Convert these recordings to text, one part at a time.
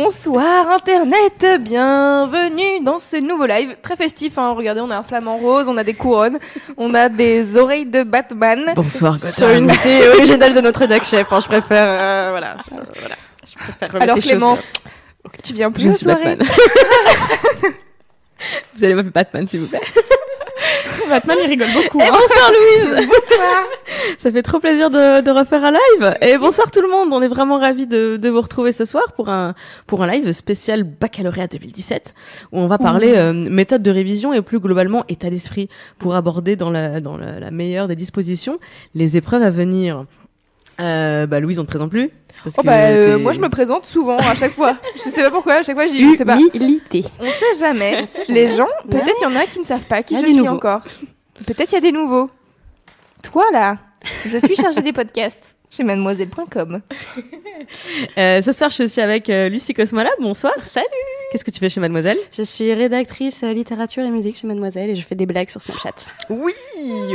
Bonsoir Internet, bienvenue dans ce nouveau live très festif. Hein. Regardez, on a un flamant rose, on a des couronnes, on a des oreilles de Batman. Bonsoir, Sur une idée originale de notre rédac chef. hein. Je préfère, euh, voilà, je- voilà. Je préfère remettre Alors Clémence, chaussures. tu viens plus je aux suis soirées Batman. Vous allez m'appeler Batman, s'il vous plaît. Batman, il rigole beaucoup. Et hein. bonsoir Louise Ça fait trop plaisir de, de refaire un live. Et bonsoir tout le monde, on est vraiment ravis de, de vous retrouver ce soir pour un, pour un live spécial baccalauréat 2017 où on va parler euh, méthode de révision et plus globalement état d'esprit pour aborder dans la, dans la, la meilleure des dispositions les épreuves à venir. Euh, bah Louise, on te présente plus parce Oh que bah, euh, moi je me présente souvent à chaque fois. Je sais pas pourquoi, à chaque fois j'y sais pas. Humilité. On sait jamais. Les gens, peut-être il y en a qui ne savent pas qui je suis nouveaux. encore. Peut-être il y a des nouveaux. Toi là, je suis chargée des podcasts chez mademoiselle.com. Euh, ce soir, je suis aussi avec euh, Lucie Cosmola. Bonsoir. Salut. Qu'est-ce que tu fais chez Mademoiselle? Je suis rédactrice euh, littérature et musique chez Mademoiselle et je fais des blagues sur Snapchat. Oui,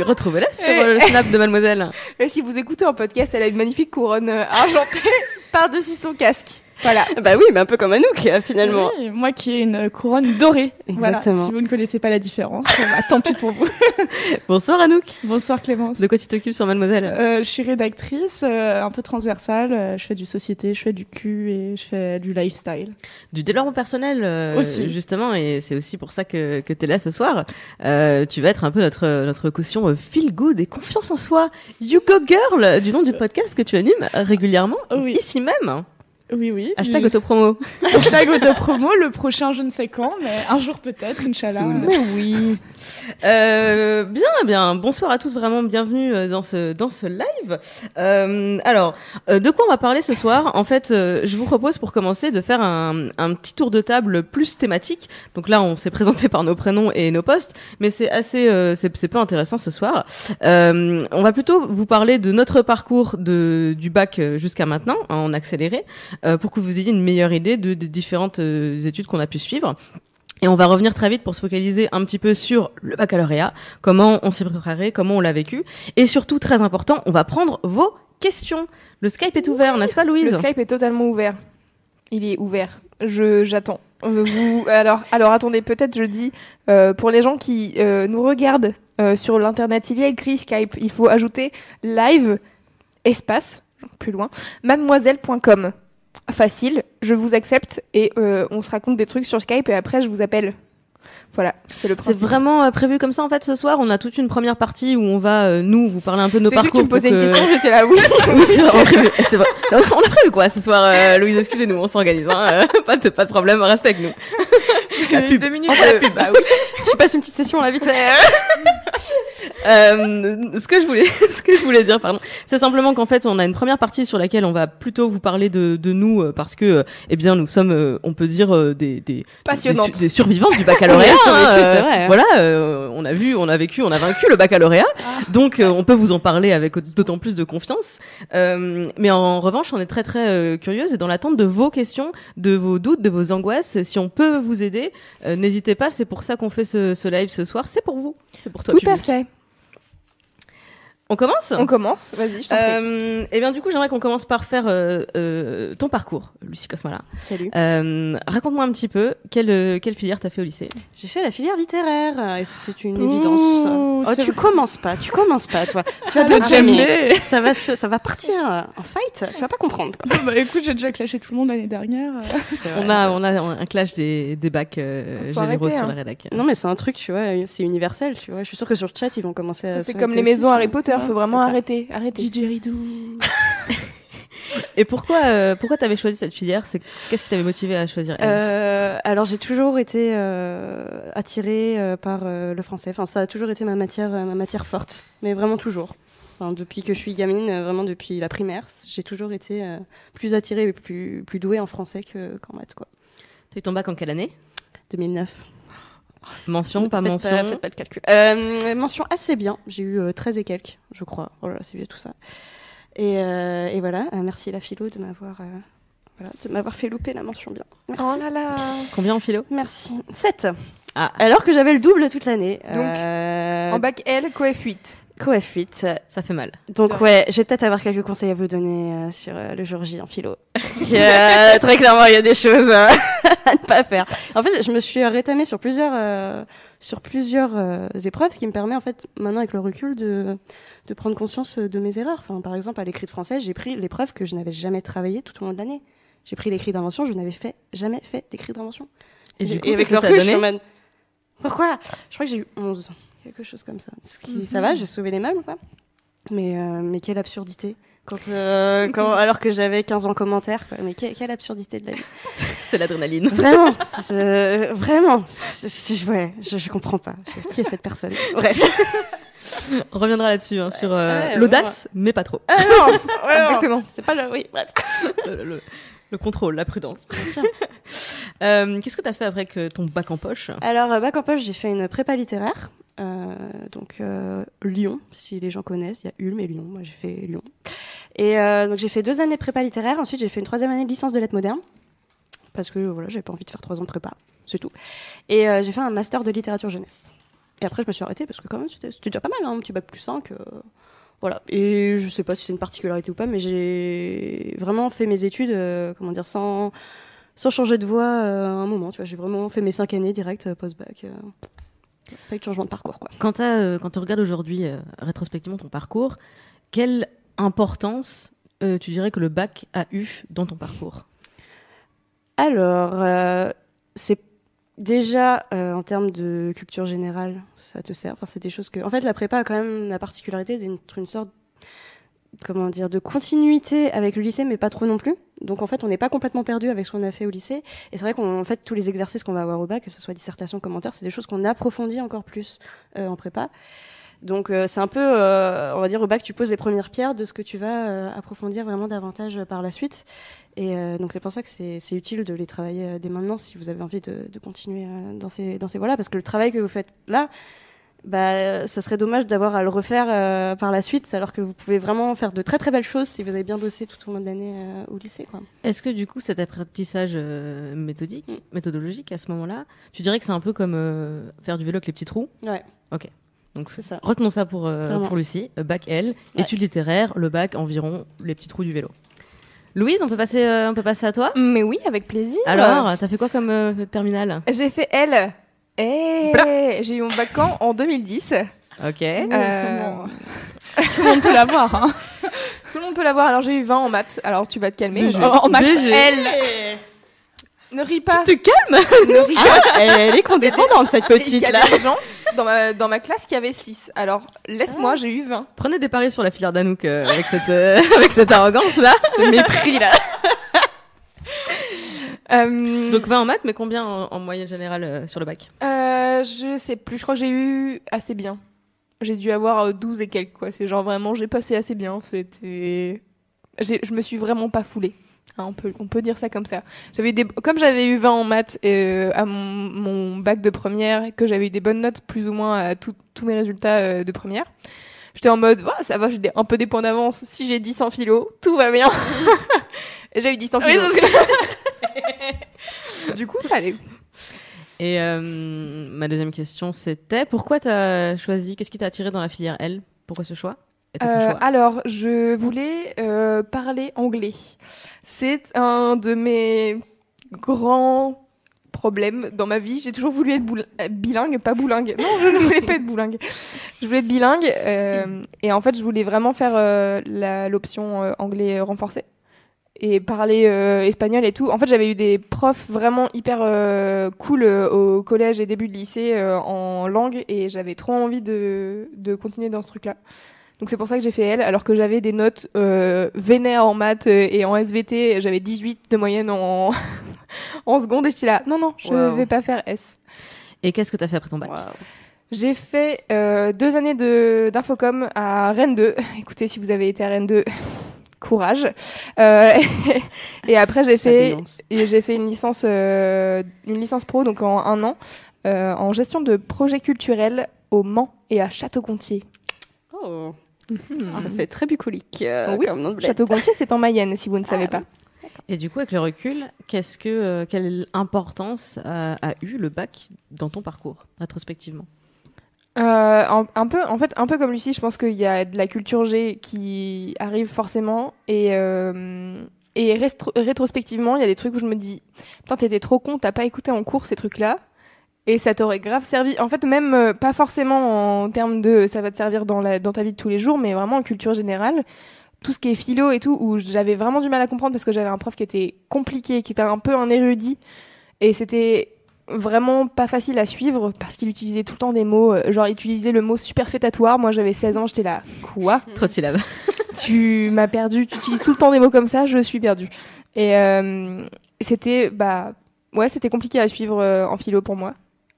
retrouvez-la sur euh, le snap de Mademoiselle. Et si vous écoutez en podcast, elle a une magnifique couronne argentée par-dessus son casque. Voilà. Bah oui, mais un peu comme Anouk euh, finalement. Oui, moi qui ai une couronne dorée. Voilà, Exactement. si vous ne connaissez pas la différence, euh, bah, tant pis pour vous. Bonsoir Anouk. Bonsoir Clémence. De quoi tu t'occupes sur Mademoiselle? Euh, je suis rédactrice, euh, un peu transversale. euh, je fais du société, je fais du cul et je fais du lifestyle. Du développement personnel euh, Aussi. justement, et c'est aussi pour ça que, que tu es là ce soir. Euh, tu vas être un peu notre, notre caution feel good et confiance en soi. You Go Girl, du nom du podcast que tu animes régulièrement, Oui. ici même. Oui, oui. Hashtag autopromo. hashtag autopromo, le prochain je ne sais quand, mais un jour peut-être, Inch'Allah. Mais oui. Euh, bien, bien. Bonsoir à tous, vraiment bienvenue euh, dans ce dans ce live. Euh, alors, euh, de quoi on va parler ce soir? En fait, euh, je vous propose pour commencer de faire un, un petit tour de table plus thématique. Donc là, on s'est présenté par nos prénoms et nos postes, mais c'est assez, euh, c'est c'est peu intéressant ce soir. Euh, on va plutôt vous parler de notre parcours de du bac jusqu'à maintenant hein, en accéléré, pour que vous ayez une meilleure idée de, des différentes euh, études qu'on a pu suivre. Et on va revenir très vite pour se focaliser un petit peu sur le baccalauréat, comment on s'est préparé, comment on l'a vécu, et surtout très important, on va prendre vos questions. Le Skype est ouvert, n'est-ce pas Louise Le Skype est totalement ouvert. Il est ouvert. Je j'attends. Euh, Vous alors alors attendez peut-être je dis euh, pour les gens qui euh, nous regardent euh, sur l'internet il y a écrit Skype il faut ajouter live espace plus loin mademoiselle.com facile. Je vous accepte et euh, on se raconte des trucs sur Skype et après je vous appelle voilà c'est le C'est principe. vraiment euh, prévu comme ça en fait ce soir. On a toute une première partie où on va euh, nous vous parler un peu de nos cru que parcours. tu me posais une que- question j'étais là oui Oui, c'est vrai, on a prévu. C'est vrai. On a prévu quoi ce soir, euh, Louise Excusez-nous, on s'organise. Hein, euh, pas de pas de problème, restez avec nous. deux minutes de- bah oui Je passe une petite session à la vite fait. Euh, ce que je voulais, ce que je voulais dire, pardon, c'est simplement qu'en fait, on a une première partie sur laquelle on va plutôt vous parler de, de nous parce que, eh bien, nous sommes, on peut dire des des, des, des survivantes du baccalauréat. Hein, euh, c'est vrai. Voilà, euh, on a vu, on a vécu, on a vaincu le baccalauréat, donc euh, on peut vous en parler avec d'autant plus de confiance. Euh, mais en revanche, on est très très curieuse et dans l'attente de vos questions, de vos doutes, de vos angoisses. Si on peut vous aider, euh, n'hésitez pas. C'est pour ça qu'on fait ce, ce live ce soir. C'est pour vous. C'est pour toi. tout à fait On commence? On commence vas-y je t'en prie euh, Eh bien, du coup, j'aimerais qu'on commence par faire euh, euh, ton parcours, Lucie Cosmala. Salut. Euh, Raconte-moi un petit peu quelle quelle filière t'as fait au lycée? J'ai fait la filière littéraire et c'était une Ouh, évidence. Oh, tu vrai. commences pas, tu commences pas, toi. Tu vas te jamais. Ça va, se- ça va partir en fight. Tu vas pas comprendre. Quoi. bah écoute, j'ai déjà clashé tout le monde l'année dernière. On a on a un clash des des bacs euh, généraux arrêter, sur hein. la rédac. Non mais c'est un truc, tu vois, c'est universel, tu vois. Je suis sûre que sur le chat ils vont commencer à. c'est comme les maisons. Harry Potter faut vraiment arrêter arrêter Didgeridoo. Et pourquoi euh, pourquoi t'avais choisi cette filière? C'est qu'est-ce qui t'avait motivé à choisir elle? Euh, alors j'ai toujours été euh, attirée euh, par euh, le français. Enfin, ça a toujours été ma matière, euh, ma matière forte, mais vraiment toujours. Enfin, depuis que je suis gamine, euh, vraiment depuis la primaire, j'ai toujours été euh, plus attirée et plus, plus douée en français que- qu'en maths, quoi. Tu as eu ton bac en quelle année 2009. Mention, pas Faites mention faites pas le calcul. Euh, mention assez bien. J'ai eu euh, 13 et quelques, je crois. Oh là là, c'est vieux tout ça. Et, euh, et voilà, Euh, merci la philo de m'avoir euh, voilà, de m'avoir fait louper la mention bien. Merci. Oh là là. Combien en philo Merci. 7. Ah, Alors que j'avais le double toute l'année. Donc, Euh, En bac L, coef 8. 8. ça fait mal. Donc ouais, je vais peut-être avoir quelques conseils à vous donner euh, sur euh, le jour J en philo. Parce que euh, très clairement, il y a des choses euh, à ne pas faire. En fait, je me suis rétamée sur plusieurs euh, sur plusieurs euh, épreuves, ce qui me permet en fait maintenant avec le recul de de prendre conscience de mes erreurs. Enfin, par exemple, à l'écrit de français, j'ai pris l'épreuve que je n'avais jamais travaillé tout au long de l'année. J'ai pris l'écrit d'invention, je n'avais fait jamais fait d'écrit d'invention. Et du coup, avec le ça a recul, je suis en mode, Pourquoi? Je crois que j'ai eu 11, quelque chose comme ça. Ce qui, Ça va, j'ai sauvé les meubles, quoi. Mais, euh, mais quelle absurdité. Quand, euh, quand, alors que j'avais 15 ans commentaire, quoi. Mais que- quelle absurdité de la vie. C'est l'adrénaline. Vraiment, c'est- vraiment. Ouais, je, je comprends pas. Je- qui est cette personne? Bref. On reviendra là-dessus, hein, sur euh, Ouais, l'audace, mais pas trop. Ah non, Exactement. C'est pas le. Oui, bref. le, le- le contrôle, la prudence. Bien sûr. Euh, Qu'est-ce que tu as fait après que ton bac en poche? Alors, euh, bac en poche, j'ai fait une prépa littéraire. euh, donc, euh, Lyon, si les gens connaissent. Il y a Ulm et Lyon. Moi, j'ai fait Lyon. Et donc, j'ai fait deux années de prépa littéraire. Ensuite, j'ai fait une troisième année de licence de lettres modernes. Parce que, voilà, j'avais pas envie de faire trois ans de prépa. C'est tout. Et j'ai fait un master de littérature jeunesse. Et après, je me suis arrêtée parce que, quand même, c'était c'était déjà pas mal, hein, un petit bac plus 5. Euh, voilà. Et je sais pas si c'est une particularité ou pas, mais j'ai vraiment fait mes études, euh, comment dire, sans, sans changer de voie euh, à un moment. Tu vois, j'ai vraiment fait mes cinq années direct euh, post-bac. euh, pas eu de changement de parcours, quoi. Quand, euh, quand tu regardes aujourd'hui, euh, rétrospectivement, ton parcours, quelle importance euh, tu dirais que le bac a eu dans ton parcours? Alors, euh, c'est déjà euh, en termes de culture générale, ça te sert? Enfin, c'est des choses que. En fait, la prépa a quand même la particularité d'être une sorte, comment dire, de continuité avec le lycée, mais pas trop non plus. Donc, en fait, on n'est pas complètement perdu avec ce qu'on a fait au lycée. Et c'est vrai qu'en fait, tous les exercices qu'on va avoir au bac, que ce soit dissertation, commentaire, c'est des choses qu'on approfondit encore plus euh, en prépa. Donc euh, c'est un peu, euh, on va dire au bac, tu poses les premières pierres de ce que tu vas euh, approfondir vraiment davantage par la suite. Et donc c'est pour ça que c'est utile de les travailler dès maintenant si vous avez envie de, de continuer dans ces dans ces voies-là, parce que le travail que vous faites là, bah ça serait dommage d'avoir à le refaire par la suite, alors que vous pouvez vraiment faire de très très belles choses si vous avez bien bossé tout au long de l'année au lycée. Est-ce que du coup, cet apprentissage méthodique, Mm. méthodologique à ce moment-là, tu dirais que c'est un peu comme faire du vélo avec les petits trous? Ouais, Donc c'est ça. retenons ça pour, euh, pour Lucie. Euh, Bac L, Ouais. études littéraires, le bac environ les petits trous du vélo. Louise, on peut passer, euh, on peut passer à toi? Mais oui, avec plaisir. Alors, t'as fait quoi comme euh, terminale? J'ai fait L. Eh, j'ai eu mon bac quand en 2010. Ok. Euh. Tout le monde peut l'avoir. Hein. tout le monde peut l'avoir. Alors j'ai eu 20 en maths. Alors tu vas te calmer. BG. En maths BG. L. Ne ris pas. Tu te calmes Ne ris pas. Ah, elle est condescendante cette Il y petite a des gens dans ma, dans ma classe qui avaient 6. Alors laisse-moi, j'ai eu 20. Prenez des paris sur la filière d'Anouk euh, avec cette euh, avec cette arrogance là. Ce mépris là. Euh, Donc 20 en maths, mais combien en, en moyenne générale sur le bac? Je sais plus. Je crois que j'ai eu assez bien. J'ai dû avoir euh, 12 et quelques quoi. C'est genre vraiment, j'ai passé assez bien. C'était. Je me suis vraiment pas foulée. Hein, on, peut, on peut dire ça comme ça. J'avais eu des, comme j'avais eu 20 en maths euh, à mon, mon bac de première, et que j'avais eu des bonnes notes plus ou moins à tout- tous mes résultats euh, de première, j'étais en mode, ça va, j'ai un peu des points d'avance. Si j'ai 10 en philo, tout va bien. J'ai eu 10 en philo. du coup, ça allait. Et euh, ma deuxième question, c'était pourquoi t'as choisi, qu'est-ce qui t'a attiré dans la filière L? Pourquoi ce choix? Euh, alors, je voulais euh, parler anglais. C'est un de mes grands problèmes dans ma vie. J'ai toujours voulu être euh, bilingue, pas boulingue. Non, je ne voulais pas être boulingue. Je voulais être bilingue. euh, et en fait, je voulais vraiment faire l'option anglais renforcé. Et parler espagnol et tout. En fait, j'avais eu des profs vraiment hyper cool au collège et début de lycée en langue. Et j'avais trop envie de, de continuer dans ce truc-là. Donc c'est pour ça que j'ai fait L, alors que j'avais des notes euh, vénères en maths euh, et en SVT, j'avais 18 de moyenne en, en seconde et j'étais là, non, non, je Wow. vais pas faire S. Et qu'est-ce que t'as fait après ton bac? J'ai fait euh, deux années de- d'infocom à Rennes 2. Écoutez, si vous avez été à Rennes 2, courage. Euh, et après, j'ai fait, j'ai fait une licence, euh, une licence pro, donc en un an, en gestion de projets culturels au Mans et à Château-Gontier. Oh. Ça fait très bucolique. euh, oui, comme nom de bled. Château-Gontier, c'est en Mayenne, si vous ne savez Ah, pas. Et du coup, avec le recul, qu'est-ce que, euh, quelle importance a, a eu le bac dans ton parcours, rétrospectivement? Euh, un, un peu, en fait, un peu comme Lucie, je pense qu'il y a de la culture G qui arrive forcément et euh, et rétrospectivement, il y a des trucs où je me dis, putain, t'étais trop con, t'as pas écouté en cours ces trucs-là. Et ça t'aurait grave servi. En fait, même euh, pas forcément en termes de ça va te servir dans, la, dans ta vie de tous les jours, mais vraiment en culture générale. Tout ce qui est philo et tout, où j'avais vraiment du mal à comprendre parce que j'avais un prof qui était compliqué, qui était un peu un érudit. Et c'était vraiment pas facile à suivre parce qu'il utilisait tout le temps des mots, euh, genre il utilisait le mot superfétatoire. Moi j'avais 16 ans, j'étais là, quoi? Trop de syllabes. Tu m'as perdu, tu utilises tout le temps des mots comme ça, je suis perdu. Et euh, c'était, bah, ouais, c'était compliqué à suivre euh, en philo pour moi.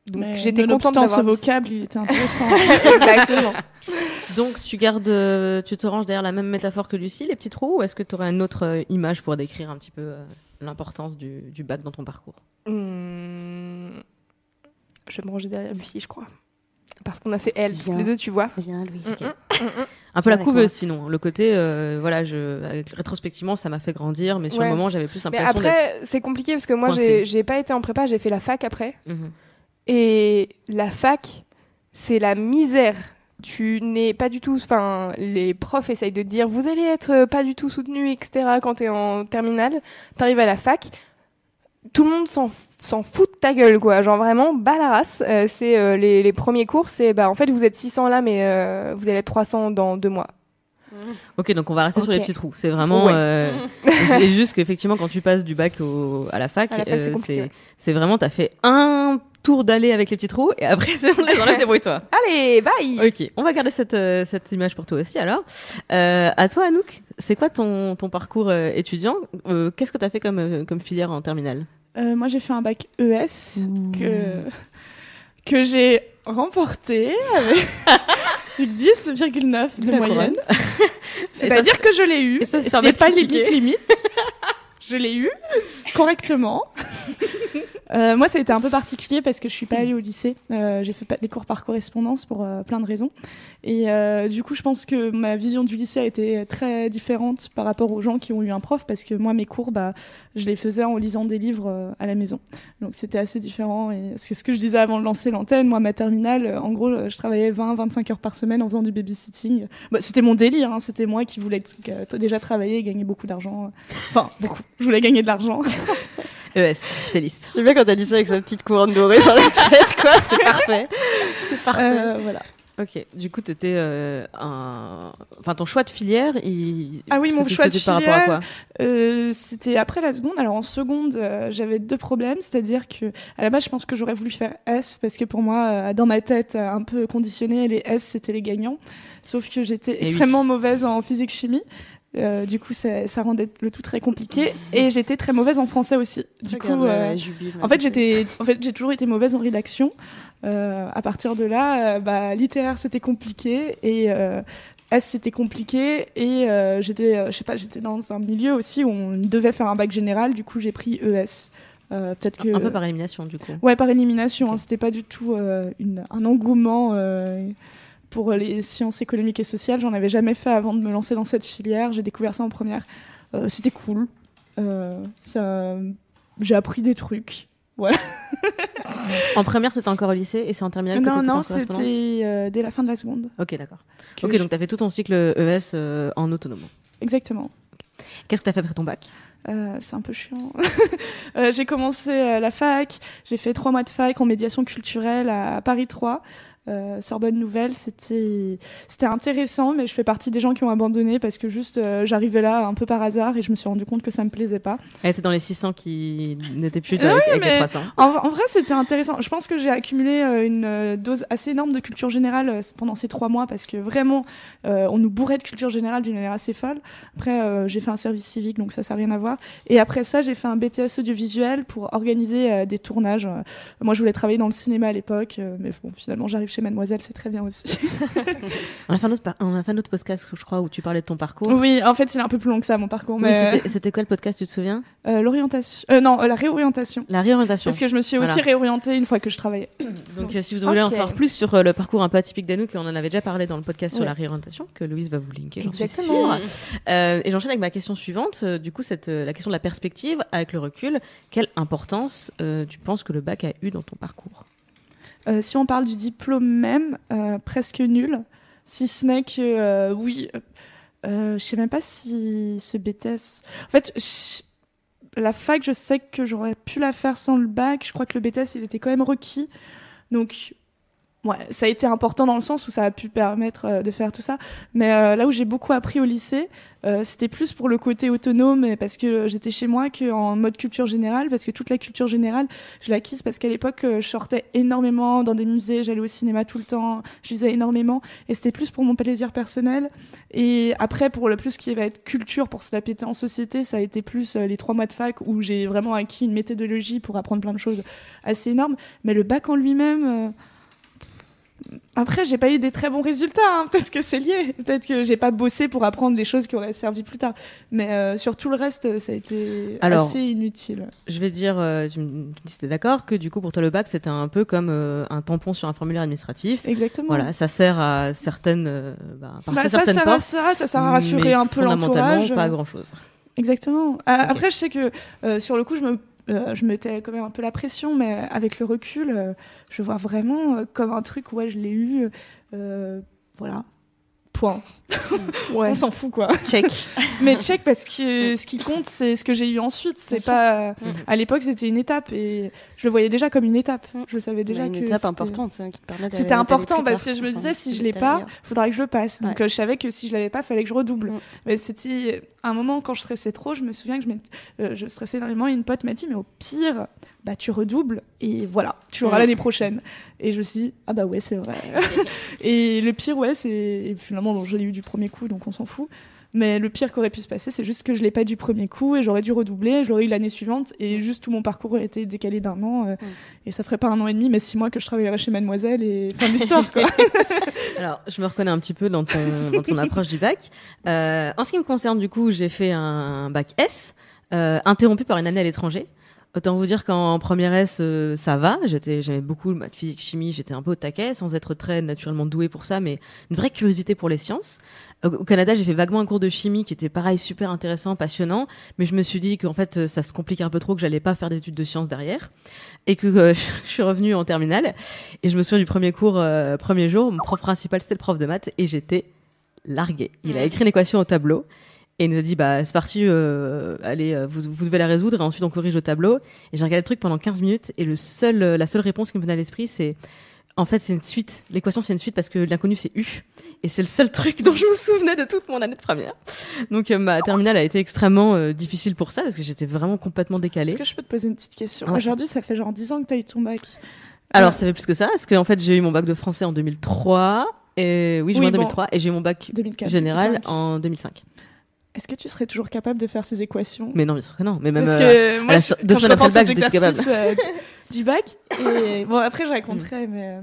Donc Mais j'étais contente nonobstant ce d'avoir. vocable, il était intéressant. Exactement. Donc, tu gardes, euh, tu te ranges derrière la même métaphore que Lucie, les petits trous, ou est-ce que tu aurais une autre euh, image pour décrire un petit peu euh, l'importance du, du bac dans ton parcours? Hmm, Je vais me ranger derrière Lucie, je crois. Parce qu'on a fait elle, toutes Bien. les deux, tu vois. Viens, Louise. Mm, mm. Un peu la couveuse, sinon. Le côté, euh, voilà, je, rétrospectivement, ça m'a fait grandir, mais sur Ouais. le moment, j'avais plus Mais l'impression d'être. après, c'est compliqué parce que moi, j'ai pas été en prépa, j'ai fait la fac après. Mhm. Et la fac, c'est la misère. Tu n'es pas du tout. Enfin, les profs essayent de te dire vous allez être euh, pas du tout soutenu, etc. quand t'es en terminale. T'arrives à la fac, tout le monde s'en s'en fout de ta gueule, quoi. Genre vraiment, bas la race. Euh, c'est euh, les, les premiers cours, c'est bah en fait vous êtes 600 là, mais euh, vous allez être 300 dans deux mois. Ok, donc on va rester sur les petits trous. C'est vraiment. Ouais. c'est juste qu'effectivement, quand tu passes du bac au, à la fac, ouais. c'est vraiment, t'as fait un tour d'aller avec les petits trous, et après, c'est on les enlève, débrouille-toi. Allez, bye. Ok, on va garder cette, euh, cette image pour toi aussi alors. Euh, à toi Anouk, c'est quoi ton, ton parcours euh, étudiant? Euh, Qu'est-ce que tu as fait comme, euh, comme filière en terminale? Euh, moi, j'ai fait un bac ES que, que j'ai remporté avec, avec 10,9 de La moyenne. C'est-à-dire ça, que je l'ai eu. et ça, mec pas limite limite. je l'ai eu correctement. Euh, moi, ça a été un peu particulier parce que je suis pas allée au lycée. Euh, j'ai fait les cours par correspondance pour euh, plein de raisons. Et euh, du coup, je pense que ma vision du lycée a été très différente par rapport aux gens qui ont eu un prof parce que moi, mes cours, bah, je les faisais en lisant des livres à la maison. Donc, c'était assez différent. Et c'est ce que je disais avant de lancer l'antenne. Moi, ma terminale, en gros, je travaillais 20-25 heures par semaine en faisant du babysitting. Bah, c'était mon délire. hein. C'était moi qui voulais déjà travailler et gagner beaucoup d'argent. Enfin, beaucoup. Je voulais gagner de l'argent. ES, capitaliste. J'aime bien quand elle dit ça avec sa petite couronne dorée sur la tête, quoi. C'est parfait. Euh, voilà. Ok, du coup, t'étais euh, un... Enfin, ton choix de filière, il... Ah oui, mon choix de c'était par rapport à filière, quoi? Euh, c'était après la seconde. Alors en seconde, euh, j'avais deux problèmes, c'est-à-dire que à la base, je pense que j'aurais voulu faire S parce que pour moi, euh, dans ma tête, un peu conditionnée, les S c'était les gagnants. Sauf que j'étais Eh oui. extrêmement mauvaise en physique chimie. Euh, du coup, ça, ça rendait le tout très compliqué. Et j'étais très mauvaise en français aussi. Du coup, euh, en fait, j'étais, en fait, j'ai toujours été mauvaise en rédaction. Euh, à partir de là, euh, bah, littéraire c'était compliqué et euh, S c'était compliqué et euh, j'étais, je sais pas, j'étais dans un milieu aussi où on devait faire un bac général. Du coup, j'ai pris ES. Euh, peut-être que Un peu par élimination, du coup. ouais par élimination. hein, Ok. c'était pas du tout euh, une, un engouement. euh, pour les sciences économiques et sociales, j'en avais jamais fait avant de me lancer dans cette filière. J'ai découvert ça en première. Euh, c'était cool. Euh, ça, j'ai appris des trucs. En première, t'étais encore au lycée et c'est en terminale que non, t'étais non, correspondance? c'était euh, dès la fin de la seconde. Ok, d'accord. Ok, je- donc t'as fait tout ton cycle ES en autonome. Exactement. Qu'est-ce que t'as fait après ton bac? Euh, c'est un peu chiant. Euh, j'ai commencé euh, la fac, j'ai fait trois mois de fac en médiation culturelle à Paris 3. Euh, Sorbonne Nouvelle, c'était intéressant, mais je fais partie des gens qui ont abandonné parce que juste euh, j'arrivais là un peu par hasard et je me suis rendu compte que ça me plaisait pas. Elle était dans les 600 qui n'étaient plus oui, avec les mais- 300. En, en vrai, c'était intéressant. Je pense que j'ai accumulé euh, une euh, dose assez énorme de culture générale euh, pendant ces trois mois parce que vraiment, euh, on nous bourrait de culture générale d'une manière assez folle. Après, euh, j'ai fait un service civique, donc ça, ça n'a rien à voir. Et après ça, j'ai fait un BTS audiovisuel pour organiser des tournages. Moi, je voulais travailler dans le cinéma à l'époque, euh, mais bon, finalement, j'arrive chez Mademoiselle, c'est très bien aussi. On a fait un autre, pa- on a fait un autre podcast, je crois, où tu parlais de ton parcours. oui, en fait, il est un peu plus long que ça, mon parcours. Mais c'était- C'était quoi le podcast, tu te souviens? euh, l'orientation. euh, non, euh, la réorientation. La réorientation. Parce que je me suis aussi réorientée une fois que je travaillais. Donc, euh, si vous voulez en savoir plus sur euh, le parcours un peu atypique d'Anouk, on en avait déjà parlé dans le podcast sur la réorientation, que Louise va vous linker, j'en suis Exactement. sûre. Euh, et j'enchaîne avec ma question suivante. Euh, du coup, cette, euh, la question de la perspective, avec le recul, quelle importance euh, tu penses que le bac a eu dans ton parcours? Euh, si on parle du diplôme même, euh, presque nul. Si ce n'est que, euh, oui, je sais même pas si ce BTS. En fait, la fac, je sais que j'aurais pu la faire sans le bac. Je crois que le BTS, il était quand même requis. Donc, ouais, ça a été important dans le sens où ça a pu permettre euh, de faire tout ça. Mais euh, là où j'ai beaucoup appris au lycée, euh, c'était plus pour le côté autonome et parce que j'étais chez moi qu'en mode culture générale, parce que toute la culture générale, je l'ai acquise parce qu'à l'époque, je sortais énormément dans des musées, j'allais au cinéma tout le temps, je lisais énormément, et c'était plus pour mon plaisir personnel. Et après, pour le plus qui va être culture, pour se la péter en société, ça a été plus les trois mois de fac où j'ai vraiment acquis une méthodologie pour apprendre plein de choses assez énormes. Mais le bac en lui-même... après, j'ai pas eu des très bons résultats. hein. Peut-être que c'est lié. Peut-être que j'ai pas bossé pour apprendre les choses qui auraient servi plus tard. Mais euh, sur tout le reste, ça a été Alors, assez inutile. Je vais dire, euh, tu me tu me dis si t'es d'accord, que du coup, pour toi, le bac, c'était un peu comme euh, un tampon sur un formulaire administratif. Exactement. Voilà, ça sert à certaines, bah, par Bah, ça sert à ça, ça sert à rassurer un peu fondamentalement, l'entourage. pas à grand chose. Exactement. Après, je sais que euh, sur le coup, je me, euh, je mettais quand même un peu la pression, mais avec le recul, euh, je vois vraiment euh, comme un truc où ouais, je l'ai eu. euh, Ouais. On s'en fout, quoi. Check. Mais check, parce que ce qui compte, c'est ce que j'ai eu ensuite. C'est pas. Mhm. À l'époque, c'était une étape et je le voyais déjà comme une étape. Mhm. Je le savais déjà une que étape importante hein, qui te permet C'était important parce que je me disais si je l'ai pas, ailleurs. faudra que je le passe. Donc Ouais. euh, je savais que si je l'avais pas, fallait que je redouble. Mm. Mais c'était un moment quand je stressais trop, je me souviens que je, euh, je stressais énormément et une pote m'a dit mais au pire, bah tu redoubles et voilà, tu l'auras Mm. l'année prochaine. Et je me suis dit ah bah ouais c'est vrai. et le pire ouais c'est et finalement bon, je l'ai eu du premier coup donc on s'en fout. Mais le pire qui aurait pu se passer, c'est juste que je l'ai pas du premier coup et j'aurais dû redoubler, je l'aurais eu l'année suivante et juste tout mon parcours aurait été décalé d'un an. euh, Et ça ferait pas un an et demi, mais six mois que je travaillerais chez Mademoiselle et fin de l'histoire quoi. Alors, je me reconnais un petit peu dans ton, dans ton approche du bac. Euh, en ce qui me concerne, du coup, j'ai fait un bac S, euh, interrompu par une année à l'étranger. Autant vous dire qu'en première S, euh, ça va. J'étais, j'aimais beaucoup le maths, physique, chimie. J'étais un peu au taquet, sans être très naturellement douée pour ça, mais une vraie curiosité pour les sciences. Au, au Canada, j'ai fait vaguement un cours de chimie qui était pareil, super intéressant, passionnant. Mais je me suis dit qu'en fait, euh, ça se complique un peu trop, que j'allais pas faire des études de sciences derrière. Et que euh, je suis revenue en terminale. Et je me souviens du premier cours, euh, premier jour, mon prof principal, c'était le prof de maths, et j'étais larguée. Il a écrit une équation au tableau. Et il nous a dit, bah, c'est parti, euh, allez, euh, vous, vous devez la résoudre, et ensuite on corrige au tableau. Et j'ai regardé le truc pendant 15 minutes, et le seul, euh, la seule réponse qui me venait à l'esprit, c'est, en fait, c'est une suite. L'équation, c'est une suite parce que l'inconnu, c'est U. Et c'est le seul truc dont je me souvenais de toute mon année de première. Donc, ma terminale a été extrêmement difficile pour ça, parce que j'étais vraiment complètement décalée. Est-ce que je peux te poser une petite question? Ouais. Aujourd'hui, ça fait genre 10 ans que tu as eu ton bac. Alors, ça fait plus que ça, parce que en fait, j'ai eu mon bac de français en 2003. Et oui, juin Oui, bon. 2003, et j'ai eu mon bac 2004. général 2005. en 2005. Est-ce que tu serais toujours capable de faire ces équations? Mais non, bien sûr que non. Mais même Parce euh, que moi, je- deux semaines après le bac, j'étais capable. euh, du bac. Et bon, après, je raconterai, mais euh,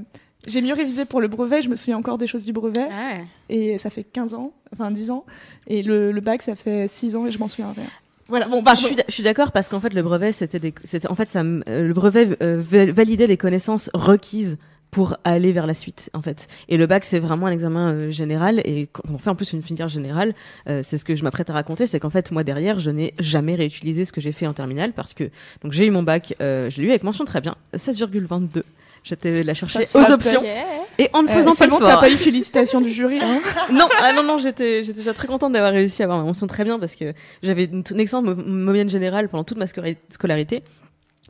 j'ai mieux révisé pour le brevet. Je me souviens encore des choses du brevet. Ah ouais. Et ça fait 15 ans, enfin 10 ans. Et le, le bac, ça fait 6 ans et je m'en souviens rien. Voilà, bon, Bah, je suis, d'accord parce qu'en fait le brevet c'était des, en fait ça, le brevet va- validait les connaissances requises pour aller vers la suite en fait. Et le bac c'est vraiment un examen euh, général et quand on fait en plus une filière générale, euh, c'est ce que je m'apprête à raconter, c'est qu'en fait moi derrière je n'ai jamais réutilisé ce que j'ai fait en terminale parce que donc j'ai eu mon bac, euh, je l'ai eu avec mention très bien, 16,22. J'étais la chercher aux options et en ne Euh, faisant pas bon, le t'as pas eu félicitations du jury, hein non, ah non, non, j'étais, j'étais déjà très contente d'avoir réussi à avoir ma mention très bien parce que j'avais une, une excellente mo- moyenne générale pendant toute ma scolarité.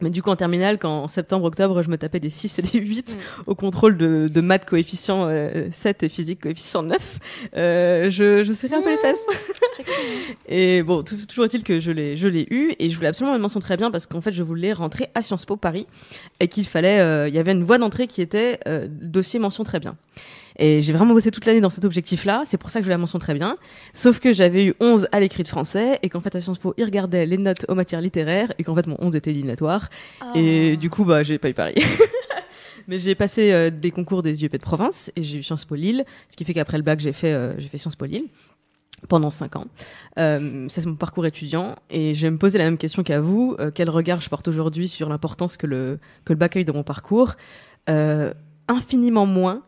Mais du coup, en terminale, quand en septembre, octobre, je me tapais des 6 et des 8 au contrôle de, de maths coefficient euh, 7 et physique coefficient 9, euh, je, je serrais un peu les fesses. et bon, tout- toujours est-il que je l'ai, je l'ai eu et je voulais absolument une mention très bien parce qu'en fait, je voulais rentrer à Sciences Po Paris et qu'il fallait, euh, il y avait une voie d'entrée qui était euh, dossier mention très bien. Et j'ai vraiment bossé toute l'année dans cet objectif-là. C'est pour ça que je la mention très bien. Sauf que j'avais eu 11 à l'écrit de français et qu'en fait, à Sciences Po, ils regardaient les notes aux matières littéraires et qu'en fait, mon 11 était éliminatoire. Et du coup, bah, j'ai pas eu Paris. Mais j'ai passé euh, des concours des IEP de province et j'ai eu Sciences Po Lille, ce qui fait qu'après le bac, j'ai fait, euh, j'ai fait Sciences Po Lille pendant cinq ans. Euh, ça, c'est mon parcours étudiant. Et je vais me poser la même question qu'à vous. Euh, quel regard je porte aujourd'hui sur l'importance que le, que le bac a eu dans mon parcours? Euh, Infiniment moins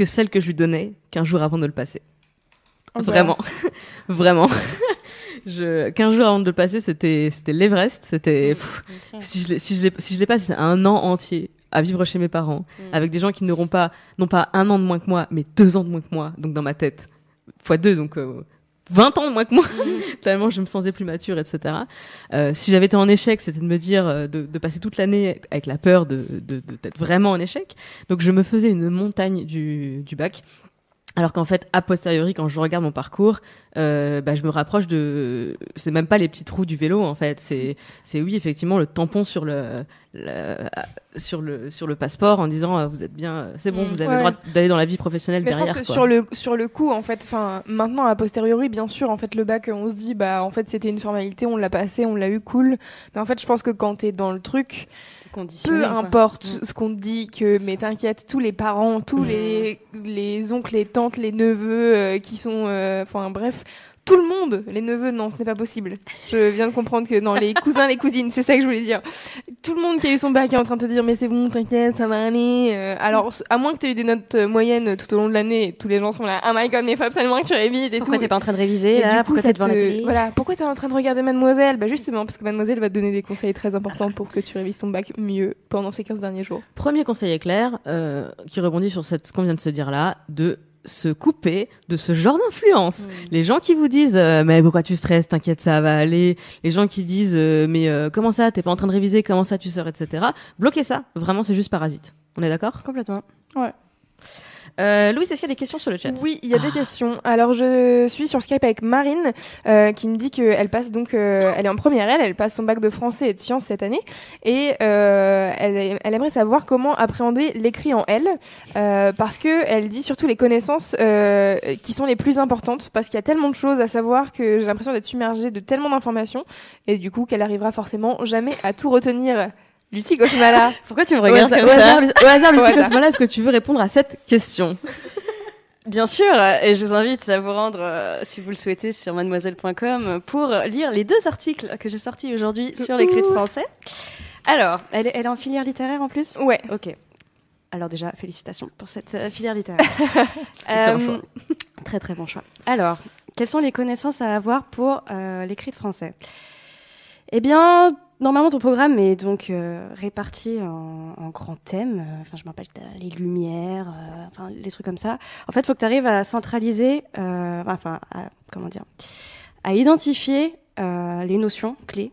que celle que je lui donnais qu'un jour avant de le passer. Oh, Vraiment. Vraiment. je, 15 jours avant de le passer, c'était, c'était l'Everest. C'était, sûr. si je l'ai, si je si je l'ai passé un an entier à vivre chez mes parents, Mm. avec des gens qui n'auront pas, non pas un an de moins que moi, mais deux ans de moins que moi, donc dans ma tête, fois deux, donc euh, 20 ans de moins que moi, tellement je me sentais plus mature, etc. Euh, si j'avais été en échec, c'était de me dire, euh, de, de passer toute l'année avec la peur de, de, de- d'être vraiment en échec. Donc je me faisais une montagne du, du bac. Alors qu'en fait, a posteriori, quand je regarde mon parcours, euh, bah, je me rapproche de. C'est même pas les petits trous du vélo, en fait. C'est, c'est oui, effectivement, le tampon sur le, le- sur le, sur le passeport en disant euh, vous êtes bien, euh, c'est bon, Mm. vous avez Ouais. le droit d'aller dans la vie professionnelle Mais je pense derrière. que quoi. sur le sur le coup en fait enfin maintenant a posteriori bien sûr en fait le bac on se dit bah en fait c'était une formalité on l'a passé on l'a eu cool mais en fait je pense que quand t'es dans le truc peu importe ce qu'on te dit que mais t'inquiète tous les parents tous Mm. les les oncles les tantes les neveux euh, qui sont euh, enfin bref tout le monde, les neveux, non, ce n'est pas possible. Je viens de comprendre que dans les cousins, les cousines, c'est ça que je voulais dire. Tout le monde qui a eu son bac est en train de te dire, mais c'est bon, t'inquiète, ça va aller. Euh, alors, à moins que tu aies eu des notes euh, moyennes tout au long de l'année, tous les gens sont là, oh my god, mais il faut absolument que tu révises et Pourquoi tout. t'es pas en train de réviser Et là du coup, Pourquoi ça t'es devant la te- télé Voilà, pourquoi t'es en train de regarder Mademoiselle? Bah justement, parce que Mademoiselle va te donner des conseils très importants pour que tu révises ton bac mieux pendant ces 15 derniers jours. Premier conseil éclair, euh, qui rebondit sur cette, ce qu'on vient de se dire là, de se couper de ce genre d'influence. Les gens qui vous disent euh, mais pourquoi tu stresses, t'inquiète ça va aller. Les gens qui disent euh, mais euh, comment ça, t'es pas en train de réviser, comment ça tu sors, etc. Bloquez ça. Vraiment c'est juste parasite. On est d'accord? Complètement. Euh, Louis, est-ce qu'il y a des questions sur le chat? Oui, il y a des questions. Alors, je suis sur Skype avec Marine, euh, qui me dit qu'elle passe donc, euh, elle est en première L, elle passe son bac de français et de sciences cette année, et euh, elle, elle aimerait savoir comment appréhender l'écrit en L, euh, parce que elle dit surtout les connaissances euh, qui sont les plus importantes, parce qu'il y a tellement de choses à savoir que j'ai l'impression d'être submergée de tellement d'informations, et du coup qu'elle arrivera forcément jamais à tout retenir. Lucie Gauchemala. Pourquoi tu me Au regardes hasard, comme au ça au hasard, Lucie Au. Cosmola, est-ce que tu veux répondre à cette question? Bien sûr, et je vous invite à vous rendre, euh, si vous le souhaitez, sur mademoiselle.com pour lire les deux articles que j'ai sortis aujourd'hui sur l'écrit de français. Alors, elle est, elle est en filière littéraire en plus? Ouais. Ok. Alors déjà, félicitations pour cette euh, filière littéraire. Euh. Très très bon choix. Alors, quelles sont les connaissances à avoir pour euh, l'écrit de français? Eh bien, normalement ton programme est donc euh, réparti en, grands thèmes. Euh, Enfin, je me rappelle les lumières, euh, enfin les trucs comme ça. En fait, il faut que tu arrives à centraliser, enfin, à, comment dire, à identifier les notions clés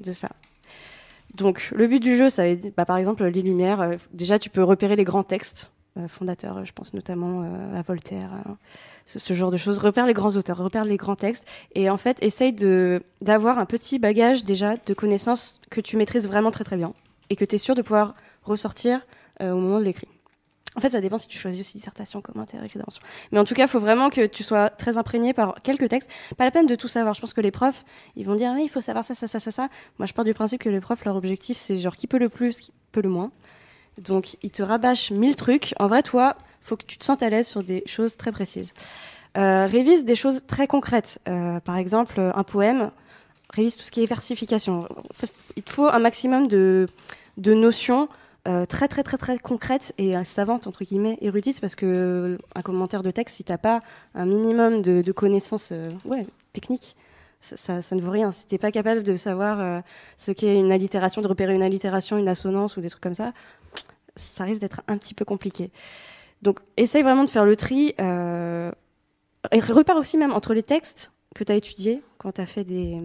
de ça. Donc, le but du jeu, ça va être, bah, par exemple, les lumières. déjà, tu peux repérer les grands textes fondateurs. euh, Je pense notamment euh, à Voltaire, euh, ce, genre de choses. Repère les grands auteurs, repère les grands textes, et en fait, essaye d'avoir un petit bagage déjà de connaissances que tu maîtrises vraiment très très bien et que tu es sûr de pouvoir ressortir euh, au moment de l'écrit. En fait, ça dépend si tu choisis aussi dissertation, commentaire, d'invention. Mais en tout cas, il faut vraiment que tu sois très imprégné par quelques textes. Pas la peine de tout savoir. Je pense que les profs, ils vont dire, oui, il faut savoir ça, ça, ça, ça. Moi, je pars du principe que les profs, leur objectif, c'est genre qui peut le plus, qui peut le moins. Donc, ils te rabâchent mille trucs. En vrai, toi, faut que tu te sentes à l'aise sur des choses très précises. Euh, révise des choses très concrètes. Euh, par exemple, un poème, révise tout ce qui est versification. Il te faut un maximum de, notions euh, très très très très concrètes et savantes entre guillemets érudites parce que un commentaire de texte si t'as pas un minimum de, connaissances techniques ça, ne vaut rien si t'es pas capable de savoir ce qu'est une allitération de repérer une allitération une assonance ou des trucs comme ça ça risque d'être un petit peu compliqué donc essaye vraiment de faire le tri euh, et repère aussi même entre les textes que tu as étudiés quand tu as fait des,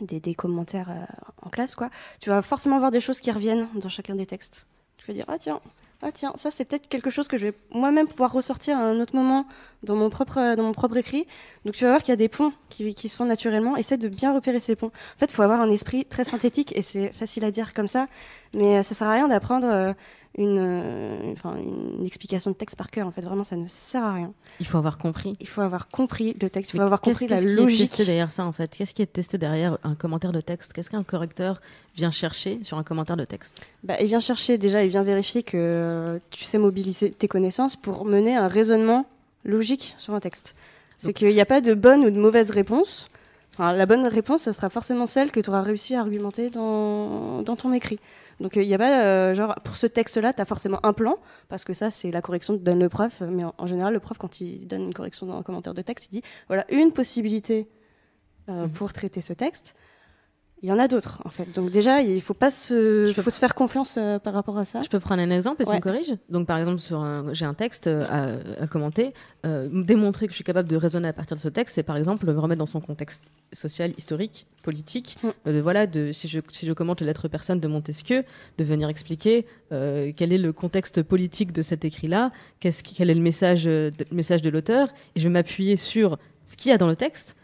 des, des commentaires euh, en classe, quoi. Tu vas forcément voir des choses qui reviennent dans chacun des textes. Tu vas dire, ah tiens, ah tiens, ça c'est peut-être quelque chose que je vais moi-même pouvoir ressortir à un autre moment dans mon propre, dans mon propre écrit. Donc tu vas voir qu'il y a des ponts qui, qui se font naturellement. Essaie de bien repérer ces ponts. En fait, il faut avoir un esprit très synthétique et c'est facile à dire comme ça. Mais euh, ça sert à rien d'apprendre euh, une, euh, enfin, une explication de texte par cœur. En fait, vraiment, ça ne sert à rien. Il faut avoir compris. Il faut avoir compris le texte, il faut Mais avoir compris la qu'est-ce qui est logique. testé derrière ça en fait? Qu'est-ce qui est testé derrière un commentaire de texte? Qu'est-ce qu'un correcteur vient chercher sur un commentaire de texte? Bah, il vient chercher déjà, il vient vérifier que euh, tu sais mobiliser tes connaissances pour mener un raisonnement logique sur un texte. C'est qu'il n'y a pas de bonne ou de mauvaise réponse. Enfin, la bonne réponse, ça sera forcément celle que tu auras réussi à argumenter dans, dans ton écrit. Donc il n'y a pas, euh, genre, pour ce texte-là, tu as forcément un plan, parce que ça, c'est la correction que donne le prof. Mais en, en général, le prof, quand il donne une correction dans un commentaire de texte, il dit, voilà, une possibilité euh, Mhm. pour traiter ce texte. Il y en a d'autres, en fait. Donc déjà, il faut pas se, Je peux- faut se faire confiance euh, par rapport à ça. Je peux prendre un exemple et tu Ouais. me corriges Donc, par exemple, sur un- j'ai un texte euh, à, à commenter. euh, démontrer que je suis capable de raisonner à partir de ce texte, c'est par exemple me remettre dans son contexte social, historique, politique. Mm. de, voilà, de, si, je, si je commente les lettres personnes de Montesquieu, de venir expliquer quel est le contexte politique de cet écrit-là, qu'est-ce quel est le message, de, le message de l'auteur, et je vais m'appuyer sur ce qu'il y a dans le texte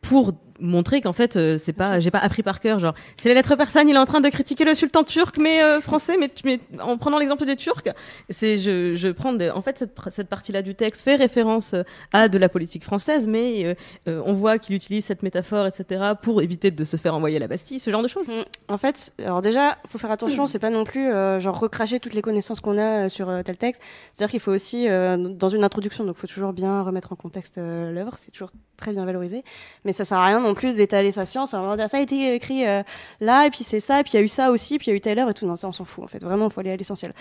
pour montrer qu'en fait euh, c'est pas j'ai pas appris par cœur genre c'est les lettres persanes il est en train de critiquer le sultan turc mais euh, français mais, mais en prenant l'exemple des turcs c'est je, je prends de- en fait cette, cette partie là du texte fait référence euh, à de la politique française mais euh, on voit qu'il utilise cette métaphore etc pour éviter de se faire envoyer à la Bastille ce genre de choses Mm. En fait, alors déjà, faut faire attention, c'est pas non plus genre recracher toutes les connaissances qu'on a sur tel texte. C'est-à-dire qu'il faut aussi, dans une introduction, donc faut toujours bien remettre en contexte l'œuvre, c'est toujours très bien valorisé. Mais ça sert à rien non plus d'étaler sa science, en disant, ça a été écrit euh, là, et puis c'est ça, et puis il y a eu ça aussi, puis il y a eu telle œuvre et tout. Non, ça on s'en fout en fait. Vraiment, faut aller à l'essentiel.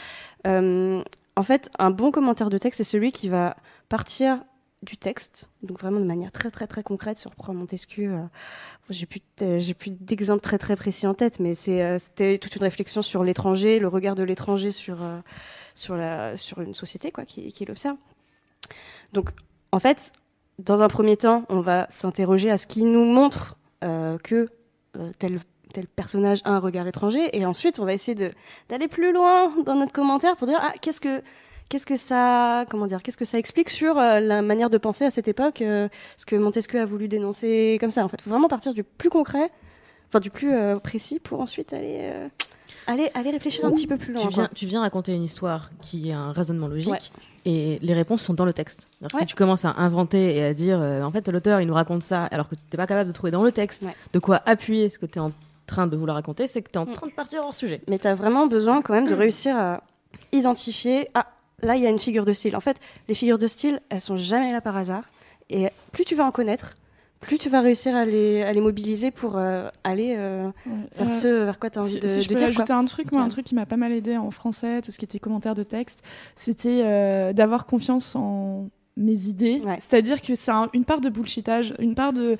Euh, en fait, un bon commentaire de texte, c'est celui qui va partir du texte, donc vraiment de manière très très très concrète. Si on Montesquieu, euh, j'ai plus d'exemples très très précis en tête, mais c'est euh, c'était toute une réflexion sur l'étranger, le regard de l'étranger sur euh, sur une société quoi qui l'observe. Donc en fait, dans un premier temps, on va s'interroger à ce qui nous montre euh, que euh, tel personnage a un regard étranger, et ensuite on va essayer d'aller plus loin dans notre commentaire pour dire ah qu'est-ce que ça, comment dire, qu'est-ce que ça explique sur euh, la manière de penser à cette époque, ce que Montesquieu a voulu dénoncer comme ça. En fait, faut vraiment partir du plus concret, enfin du plus précis, pour ensuite aller, aller, aller réfléchir un petit peu plus loin. tu viens, quoi. tu viens raconter une histoire qui est un raisonnement logique Ouais. et les réponses sont dans le texte. Alors, Si tu commences à inventer et à dire, euh, en fait, l'auteur, il nous raconte ça, alors que tu n'es pas capable de trouver dans le texte Ouais. de quoi appuyer ce que tu es en train de vouloir raconter, c'est que tu es en Mm. train de partir hors sujet. Mais tu as vraiment besoin quand même de réussir à identifier. Ah, là, il y a une figure de style. En fait, les figures de style, elles sont jamais là par hasard. Et plus tu vas en connaître, plus tu vas réussir à les, à les mobiliser pour euh, aller euh, vers Euh, ce vers quoi tu as envie si, de, si je de peux dire. ajouter quoi. un truc, moi, un truc qui m'a pas mal aidé en français, tout ce qui était commentaire de texte, c'était euh, d'avoir confiance en mes idées. Ouais. C'est-à-dire que c'est un- une part de bullshitage, une part de.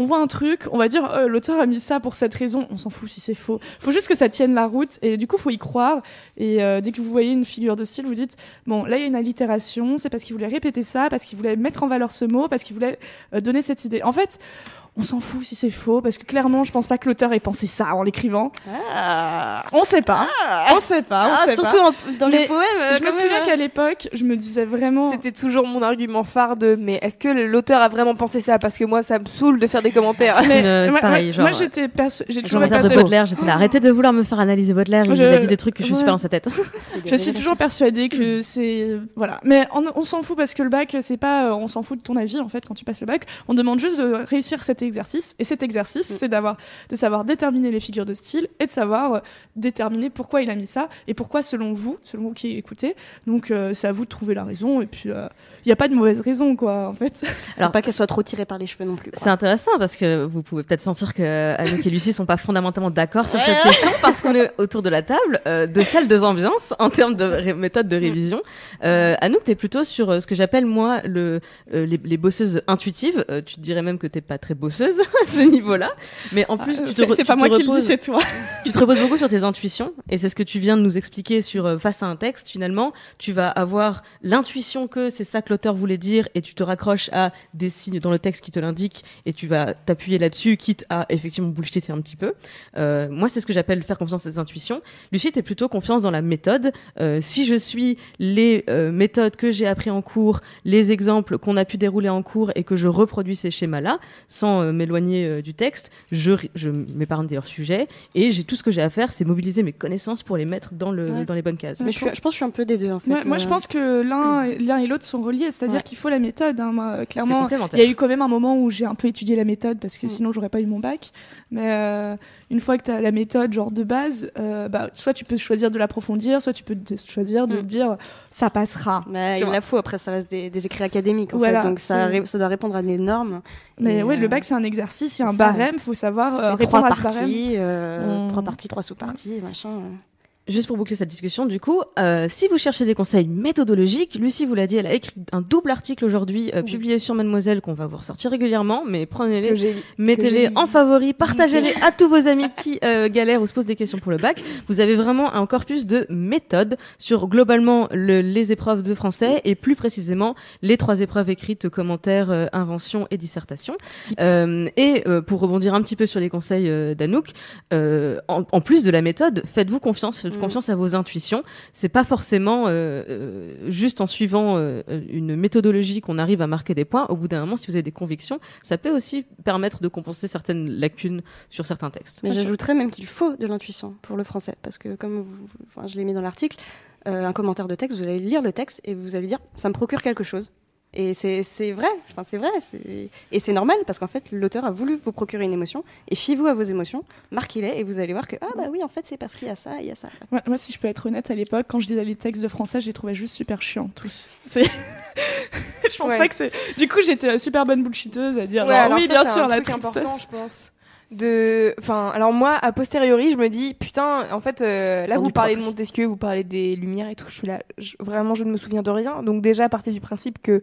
On voit un truc, on va dire euh, l'auteur a mis ça pour cette raison, on s'en fout si c'est faux. Faut juste que ça tienne la route et du coup faut y croire. Et euh, dès que vous voyez une figure de style, vous dites bon là il y a une allitération, c'est parce qu'il voulait répéter ça, parce qu'il voulait mettre en valeur ce mot, parce qu'il voulait euh, donner cette idée. En fait, on s'en fout si c'est faux parce que clairement je pense pas que l'auteur ait pensé ça en l'écrivant. Ah, On sait pas. On sait pas. On Ah, sait surtout pas. en- dans Mais les poèmes. euh, Je me quand même, souviens euh. qu'à l'époque, je me disais vraiment. C'était toujours mon argument phare de mais est-ce que l'auteur a vraiment pensé ça? Parce que moi, ça me saoule de faire des commentaires. Une- c'est moi, pareil, moi- genre, moi, j'étais j'ai toujours commentaire de Baudelaire, j'étais là, arrêtez de vouloir me faire analyser Baudelaire, il Je- a dit des trucs que je suis ouais. super dans sa tête. Je suis toujours persuadée que c'est voilà, mais on, on s'en fout parce que le bac c'est pas euh, on s'en fout de ton avis en fait quand tu passes le bac. On demande juste de réussir cet exercice et cet exercice Mm. c'est d'avoir de savoir déterminer les figures de style et de savoir euh, déterminer pourquoi il a mis ça et pourquoi selon vous, selon vous qui écoutez. Donc euh, c'est à vous de trouver la raison et puis il n'y a pas de mauvaise raison quoi en fait. Alors pas qu'elle soit trop tirée par les cheveux non plus. C'est intéressant parce que vous pouvez peut-être sentir que Anouk et Lucie sont pas fondamentalement d'accord sur cette question parce qu'on est autour de la table euh, de celle de ambiance en termes de ré- méthode de révision. Euh, Anouk, t'es plutôt sur euh, ce que j'appelle moi le euh, les, les bosseuses intuitives. Euh, tu te dirais même que t'es pas très bosseuse à ce niveau-là, mais en plus tu te C'est pas moi qui le dis, c'est toi. tu te reposes beaucoup sur tes intuitions et c'est ce que tu viens de nous expliquer sur euh, face à un texte finalement. Tu vas avoir l'intuition que c'est ça que l'auteur voulait dire et tu te raccroches à des signes dans le texte qui te l'indiquent et tu vas t'appuyer là-dessus quitte à effectivement bullshiter un petit peu. Euh, moi c'est ce que j'appelle faire confiance à ses intuitions. Lucie t'es plutôt confiance dans la méthode. Euh, si je suis les méthodes que j'ai appris en cours les exemples qu'on a pu dérouler en cours et que je reproduis ces schémas là sans euh, m'éloigner euh, du texte, je, je m'épargne des hors-sujets et j'ai tout ce que j'ai à faire, c'est mobiliser mes connaissances pour les mettre dans, le, Ouais. dans les bonnes cases. Mais je, suis- je pense que je suis un peu des deux en fait. Ouais, moi, je Euh, pense que l'un l'un et l'autre sont reliés, c'est-à-dire Ouais. qu'il faut la méthode. hein, moi, clairement, il y a eu quand même un moment où j'ai un peu étudié la méthode parce que Mm. sinon j'aurais pas eu mon bac. Mais euh, une fois que tu as la méthode genre de base, euh, bah, soit tu peux choisir de l'approfondir, soit tu peux choisir de Mm. dire ça passera. bah, Tu il la faut, après ça reste des, des écrits académiques en Voilà, fait, donc ça, ça doit répondre à des normes. Mais Et, ouais, euh, le bac c'est un exercice, il y a un barème, faut savoir euh, c'est trois répondre à ce barème. parties, euh, On- trois parties, trois sous-parties, machin. Juste pour boucler cette discussion, du coup, euh, si vous cherchez des conseils méthodologiques, Lucie vous l'a dit, elle a écrit un double article aujourd'hui euh, Oui. publié sur Mademoiselle qu'on va vous ressortir régulièrement, mais prenez-les, mettez-les en favori, partagez-les à tous vos amis qui euh, galèrent ou se posent des questions pour le bac. Vous avez vraiment un corpus de méthodes sur globalement le- les épreuves de français et plus précisément les trois épreuves écrites, commentaires, euh, invention et dissertation. Euh, et euh, pour rebondir un petit peu sur les conseils d'Anouk, euh, en, en plus de la méthode, faites-vous confiance. Confiance à vos intuitions. C'est pas forcément euh, euh, juste en suivant euh, une méthodologie qu'on arrive à marquer des points. Au bout d'un moment, si vous avez des convictions, ça peut aussi permettre de compenser certaines lacunes sur certains textes. Mais j'ajouterais même qu'il faut de l'intuition pour le français, parce que comme vous- enfin, je l'ai mis dans l'article, euh, un commentaire de texte, vous allez lire le texte et vous allez dire ça me procure quelque chose. Et c'est c'est vrai, enfin c'est vrai, et c'est normal parce qu'en fait l'auteur a voulu vous procurer une émotion et fiez-vous à vos émotions, marquez-les et vous allez voir que ah bah oui en fait c'est parce qu'il y a ça, il y a ça. Ouais, moi, si je peux être honnête, à l'époque, quand je lisais les textes de français, je les trouvais juste super chiants, tous. Je pense Ouais. pas que c'est... Du coup, j'étais super bonne bullshiteuse à dire, Ouais, alors oui, ça, bien sûr, un la truc tristesse. important, je pense. De, enfin, alors moi, a posteriori, je me dis, putain, en fait, euh, là, vous parlez de. Montesquieu, vous parlez des Lumières et tout, je suis là, je- vraiment, je ne me souviens de rien. Donc déjà, partez du principe que,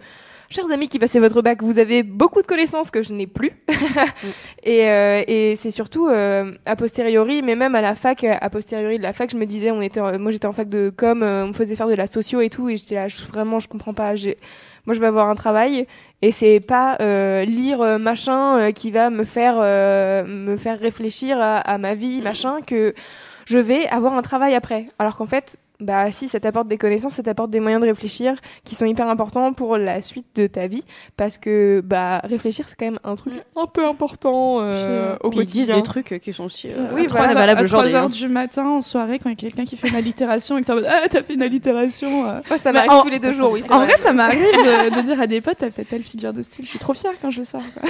chers amis qui passez votre bac, vous avez beaucoup de connaissances que je n'ai plus. et euh, et c'est surtout euh, a posteriori, mais même à la fac, a posteriori de la fac, je me disais, on était, en- moi j'étais en fac de com, euh, on me faisait faire de la socio et tout, et j'étais là, je- vraiment, je comprends pas. J'ai, moi, je vais avoir un travail et c'est pas euh, lire euh, machin euh, qui va me faire me faire réfléchir à, à ma vie machin que je vais avoir un travail après. Alors qu'en fait bah si ça t'apporte des connaissances ça t'apporte des moyens de réfléchir qui sont hyper importants pour la suite de ta vie parce que bah réfléchir c'est quand même un truc un peu important euh, au Puis ils disent quotidien des trucs qui sont aussi euh, Oui, à voilà, 3 valables à aujourd'hui, 3 heures hein. du matin en soirée quand il y a quelqu'un qui fait une allitération et que t'es en mode ah t'as fait une allitération euh. Moi, ça Mais m'arrive en- tous les deux jours oui c'est en vrai. vrai ça m'arrive de, de dire à des potes t'as fait telle figure de style je suis trop fière quand je sors quoi.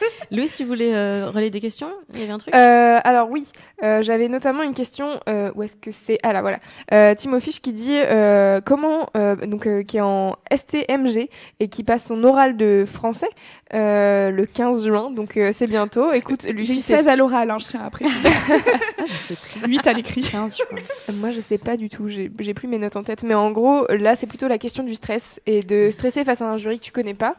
Louise, tu voulais euh, relayer des questions? Il y avait un truc? Euh, alors oui, euh, j'avais notamment une question. Euh, où est-ce que c'est? Ah là voilà. Euh, Timo Fisch qui dit euh, comment euh, donc euh, qui est en STMG et qui passe son oral de français euh, le 15 juin. Donc euh, c'est bientôt. Écoute, j'ai Lucie, eu c'est- 16 à l'oral hein, je tiens à préciser ah, je sais plus 8 à l'écrit 15 je crois. Moi, je sais pas du tout. J'ai j'ai plus mes notes en tête. Mais en gros, là, c'est plutôt la question du stress et de stresser face à un jury que tu connais pas.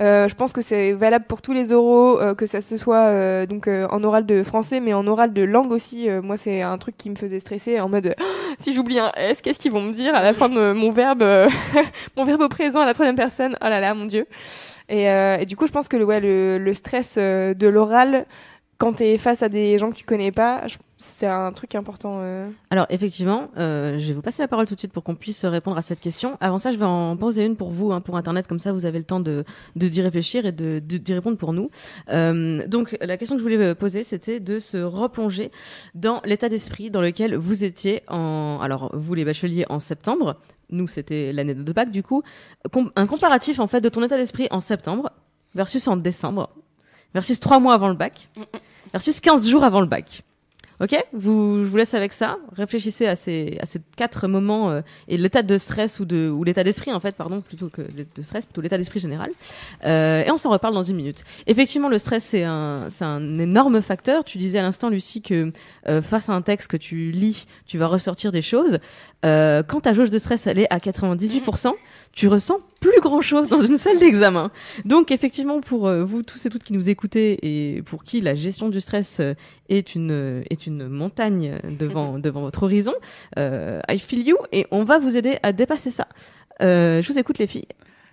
Euh, je pense que c'est valable pour tous les oraux, euh, que ça se soit euh, donc euh, en oral de français, mais en oral de langue aussi. Moi, c'est un truc qui me faisait stresser en mode si j'oublie un S, qu'est-ce qu'ils vont me dire à la fin de mon verbe, mon verbe au présent à la troisième personne? Oh là là, mon dieu. Et, du coup, je pense que le, stress de l'oral, quand t'es face à des gens que tu connais pas, je- c'est un truc important. euh. Alors effectivement, euh, je vais vous passer la parole tout de suite pour qu'on puisse répondre à cette question. Avant ça, je vais en poser une pour vous, hein, pour Internet, comme ça vous avez le temps de de- d'y réfléchir et de de- d'y répondre pour nous. Euh, donc la question que je voulais euh, poser, c'était de se replonger dans l'état d'esprit dans lequel vous étiez en, alors vous les bacheliers en septembre. Nous, c'était l'année de bac, du coup, Com- un comparatif en fait de ton état d'esprit en septembre versus en décembre, versus trois mois avant le bac, versus 15 jours avant le bac. Ok, vous, je vous laisse avec ça. Réfléchissez à ces, à ces quatre moments euh, et l'état de stress ou de ou l'état d'esprit en fait, pardon, plutôt que de stress, plutôt l'état d'esprit général. Euh, et on s'en reparle dans une minute. Effectivement, le stress c'est un c'est un énorme facteur. Tu disais à l'instant, Lucie, que euh, face à un texte que tu lis, tu vas ressortir des choses. Euh, quand ta jauge de stress elle est à 98%, tu ressens plus grand chose dans une salle d'examen. Donc effectivement, pour euh, vous tous et toutes qui nous écoutez et pour qui la gestion du stress euh, est une euh, est une montagne devant devant votre horizon, euh, I feel you et on va vous aider à dépasser ça. Euh, je vous écoute les filles.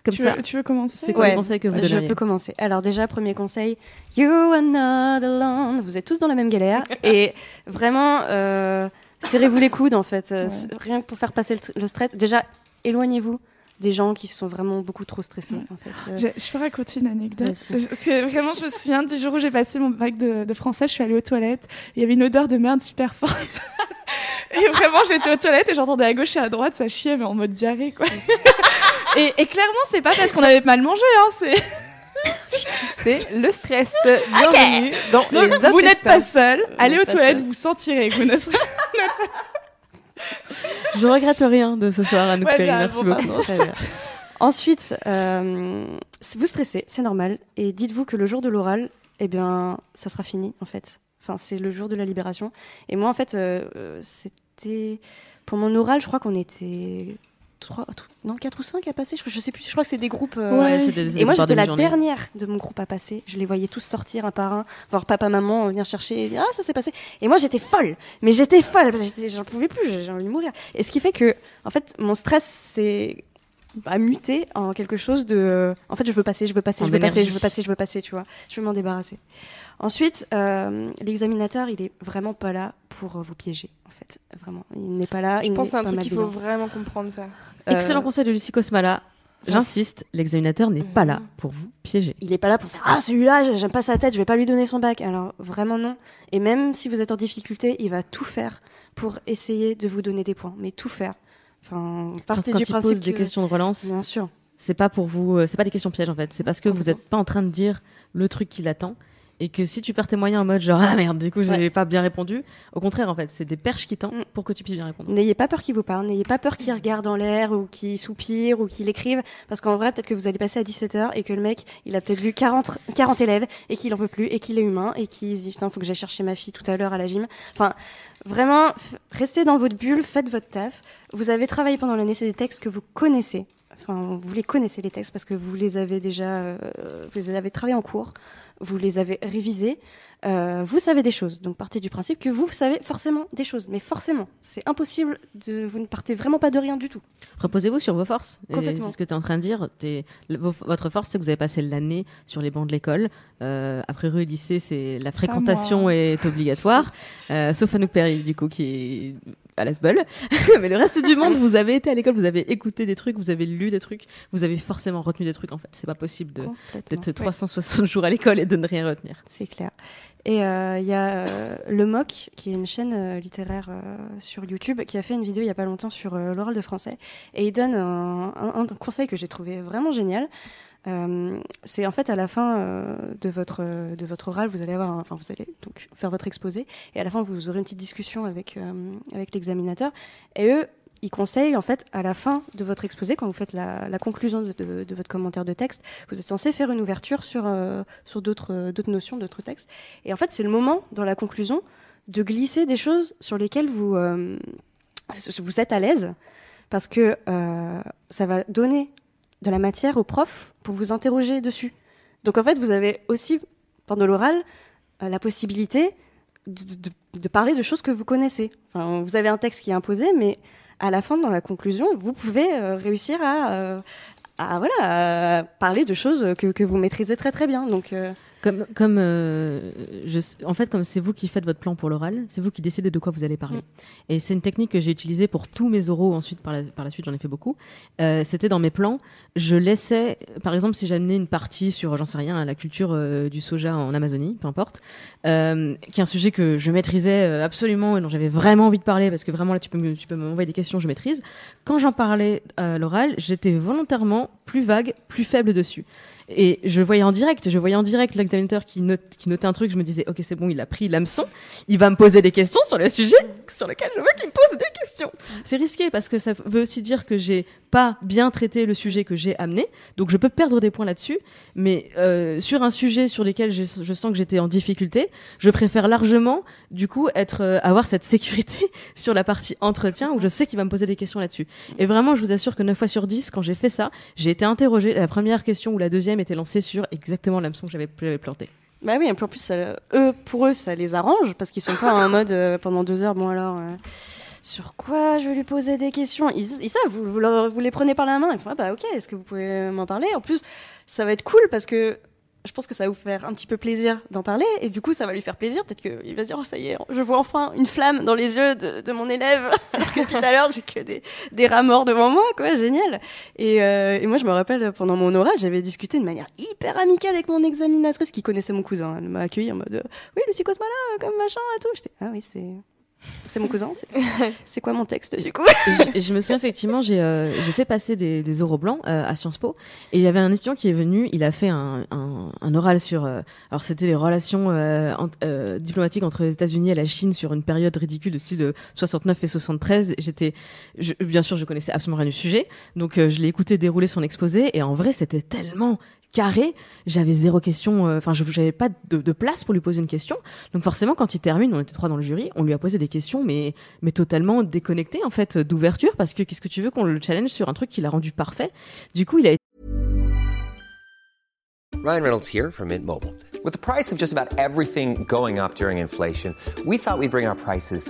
Comme tu, ça. veux, tu veux commencer C'est quoi Ouais, les conseils que vous Je donneriez peux commencer. Alors déjà, premier conseil, you are not alone. Vous êtes tous dans la même galère. et vraiment, euh, serrez-vous les coudes en fait. Ouais. Rien que pour faire passer le stress. Déjà, éloignez-vous des gens qui sont vraiment beaucoup trop stressés. En fait. Je, je peux raconter une anecdote. Parce que vraiment, je me souviens du jour où j'ai passé mon bac de, de français, je suis allée aux toilettes. et Il y avait une odeur de merde super forte. et vraiment, j'étais aux toilettes et j'entendais à gauche et à droite, ça chiait, mais en mode diarrhée, quoi. et, et clairement, c'est pas parce qu'on avait mal mangé, hein, c'est. C'est le stress. Bienvenue dans les Donc, vous n'êtes pas seul. Allez aux pas toilettes, seul. vous sentirez que vous ne serez Je regrette rien de ce soir, Anouk Ouais, Perry. Merci beaucoup. Ensuite, euh, vous stressez, c'est normal. Et dites-vous que le jour de l'oral, eh bien, ça sera fini, en fait. Enfin, c'est le jour de la libération. Et moi, en fait, euh, euh, c'était. Pour mon oral, je crois qu'on était. Trois, non, 4 ou 5 à passer. Je, je sais plus. Je crois que c'est des groupes. euh, Ouais. c'est des- Et moi, j'étais la dernière de mon groupe à passer. Je les voyais tous sortir un par un, voir papa, maman venir chercher. et dire, ah, ça s'est passé. Et moi, j'étais folle. Mais j'étais folle. J'en pouvais plus. j'ai- envie de mourir. Et ce qui fait que, en fait, mon stress s'est bah, muté en quelque chose de. euh, En fait, je veux passer, je veux passer, En je veux passer, je veux passer, je veux passer, tu vois. Je veux m'en débarrasser. Ensuite, euh, l'examinateur, il est vraiment pas là pour euh, vous piéger, en fait. Vraiment. Il n'est pas là. Je il pense que c'est n'est un truc qu'il faut vraiment comprendre ça. Euh, Excellent conseil de Lucie Cosmala. J'insiste, l'examinateur n'est pas là pour vous piéger. Il est pas là pour faire ah celui-là j'aime pas sa tête je vais pas lui donner son bac alors vraiment non et même si vous êtes en difficulté il va tout faire pour essayer de vous donner des points mais tout faire enfin partez quand du principe pose des que- questions de relance, bien sûr. c'est pas pour vous, euh, c'est pas des questions pièges en fait. C'est parce que vous n'êtes pas en train de dire le truc qui l'attend et que si tu perds tes moyens en mode genre ah merde du coup j'ai Ouais. pas bien répondu, au contraire en fait c'est des perches qui tendent Mm. pour que tu puisses bien répondre. n'ayez pas peur qu'il vous parle n'ayez pas peur qu'il regarde en l'air ou qu'il soupire ou qu'il écrive parce qu'en vrai peut-être que vous allez passer à 17h et que le mec il a peut-être vu 40, 40 élèves et qu'il en peut plus et qu'il est humain et qu'il se dit putain faut que j'aille chercher ma fille tout à l'heure à la gym enfin vraiment restez dans votre bulle faites votre taf vous avez travaillé pendant l'année c'est des textes que vous connaissez enfin vous les connaissez les textes parce que vous les avez déjà euh, vous les avez travaillés en cours vous les avez révisés euh, vous savez des choses, donc partez du principe que vous savez forcément des choses, mais forcément, c'est impossible de, vous ne partez vraiment pas de rien du tout. Reposez-vous sur vos forces. C'est ce que tu es en train de dire. Votre force, c'est que vous avez passé l'année sur les bancs de l'école. Euh, après rue et lycée, c'est la fréquentation est obligatoire. Euh, sauf Anouk Perry, du coup, qui est à l'asbol. Mais le reste du monde, vous avez été à l'école, vous avez écouté des trucs, vous avez lu des trucs, vous avez forcément retenu des trucs. En fait, c'est pas possible d'être 360 jours à l'école et de ne rien retenir. C'est clair. Et euh, il y a euh, Le Moc, qui est une chaîne euh, littéraire euh, sur YouTube, qui a fait une vidéo il y a pas longtemps sur euh, l'oral de français. Et il donne un, un- un conseil que j'ai trouvé vraiment génial. Euh, c'est en fait à la fin euh, de votre de votre oral, vous allez avoir, enfin vous allez donc faire votre exposé, et à la fin vous aurez une petite discussion avec euh, avec l'examinateur. Et eux, ils conseillent en fait à la fin de votre exposé, quand vous faites la, conclusion de, de- votre commentaire de texte, vous êtes censé faire une ouverture sur sur d'autres notions, d'autres textes. Et en fait, c'est le moment dans la conclusion de glisser des choses sur lesquelles vous vous êtes à l'aise, parce que ça va donner de la matière au prof pour vous interroger dessus. Donc en fait, vous avez aussi pendant l'oral euh, la possibilité de, parler de choses que vous connaissez. Enfin, vous avez un texte qui est imposé, mais à la fin, dans la conclusion, vous pouvez euh, réussir à, euh, voilà, parler de choses que, que vous maîtrisez très très bien. Donc, Comme, comme euh, je, en fait, comme c'est vous qui faites votre plan pour l'oral, c'est vous qui décidez de quoi vous allez parler. Mm. Et c'est une technique que j'ai utilisée pour tous mes oraux. Ensuite, par la, par la suite, j'en ai fait beaucoup. Euh, C'était dans mes plans. Je laissais, par exemple, si j'amenais une partie sur, j'en sais rien, la culture euh, du soja en Amazonie, peu importe, euh, qui est un sujet que je maîtrisais euh, absolument et dont j'avais vraiment envie de parler parce que vraiment là, tu peux me- tu peux m'envoyer des questions, je maîtrise. Quand j'en parlais à l'oral, j'étais volontairement plus vague, plus faible dessus. Et je voyais en direct, je voyais en direct l'examinateur qui, notait un truc, je me disais, ok, c'est bon, il a pris l'hameçon, il va me poser des questions sur le sujet sur lequel je veux qu'il me pose des questions. C'est risqué parce que ça veut aussi dire que j'ai pas bien traité le sujet que j'ai amené, donc je peux perdre des points là-dessus, mais euh, sur un sujet sur lequel je, sens que j'étais en difficulté, je préfère largement, du coup, euh, avoir cette sécurité sur la partie entretien où je sais qu'il va me poser des questions là-dessus. Et vraiment, je vous assure que 9 fois sur 10, quand j'ai fait ça, j'ai été interrogée. La première question ou la deuxième était lancée sur exactement l'hameçon que j'avais planté. bah oui, en plus, eux, pour eux, ça les arrange parce qu'ils sont pas en mode euh, pendant deux heures. Bon alors, euh, sur quoi je vais lui poser des questions? Ils, ils savent, vous les prenez par la main. Ils font ah bah ok, est-ce que vous pouvez m'en parler? En plus, ça va être cool parce que je pense que ça va vous faire un petit peu plaisir d'en parler, et du coup, ça va lui faire plaisir. Peut-être qu'il va se dire, oh, ça y est, je vois enfin une flamme dans les yeux de, mon élève, alors que tout à l'heure, j'ai que des, des rats morts devant moi, quoi, génial. Et, euh, et moi, je me rappelle, pendant mon oral, j'avais discuté de manière hyper amicale avec mon examinatrice qui connaissait mon cousin. Elle m'a accueilli en mode, euh, oui, Lucie Cosma là, comme machin et tout. J'étais, ah oui, c'est. C'est mon cousin. c'est- quoi mon texte du coup je, je me souviens effectivement, j'ai euh, fait passer des, des oraux blancs euh, à Sciences Po et il y avait un étudiant qui est venu, il a fait un, un, un oral sur, euh, alors c'était les relations euh, euh, diplomatiques entre les États-Unis et la Chine sur une période ridicule de style de 69 et 73. J'étais, bien sûr, je connaissais absolument rien du sujet, donc euh, je l'ai écouté dérouler son exposé et en vrai c'était tellement carré, j'avais zéro question, euh, enfin je j'avais pas de, place pour lui poser une question. Donc forcément quand il termine, on était trois dans le jury, on lui a posé des questions mais totalement déconnectées en fait d'ouverture parce que qu'est-ce que tu veux qu'on le challenge sur un truc qu'il a rendu parfait? Du coup, il a Ryan Reynolds here from Mint. With the price of just about everything going up during inflation, we thought we'd bring our prices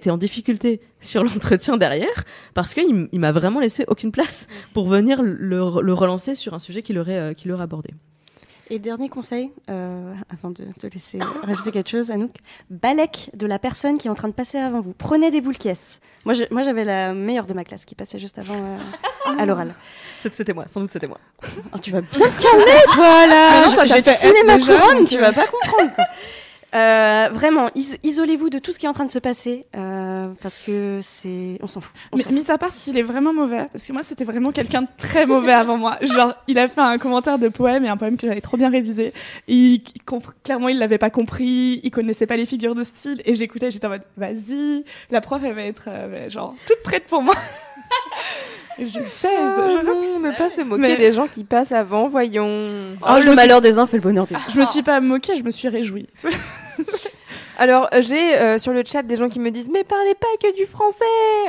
été en difficulté sur l'entretien derrière parce qu'il il m'a vraiment laissé aucune place pour venir le, le relancer sur un sujet qu'il aurait, euh, qu'il aurait abordé. Et dernier conseil, euh, avant de te laisser rajouter quelque chose, Anouk, balèque de la personne qui est en train de passer avant vous. Prenez des boules caisses. Moi, je- moi, j'avais la meilleure de ma classe qui passait juste avant euh, à l'oral. C'était moi, sans doute c'était moi. Oh, tu vas bien te calmer, toi, là vais te fait ma couronne, tu vas pas comprendre, quoi. Euh, vraiment, is- isolez-vous de tout ce qui est en train de se passer, euh, parce que c'est... On s'en fout. On Mais mis à part s'il est vraiment mauvais, parce que moi c'était vraiment quelqu'un de très mauvais avant moi. Genre, il a fait un commentaire de poème et un poème que j'avais trop bien révisé. Il, il clairement, il l'avait pas compris, il connaissait pas les figures de style et j'écoutais, j'étais en mode, vas-y, la prof elle va être euh, genre toute prête pour moi. Ah, je- non, ne pas se moquer Mais- des gens qui passent avant, voyons. Oh, je le malheur des uns fait le bonheur des autres. Je me suis pas moquée, je me suis réjouie. Alors, euh, j'ai euh, sur le chat des gens qui me disent Mais parlez pas que du français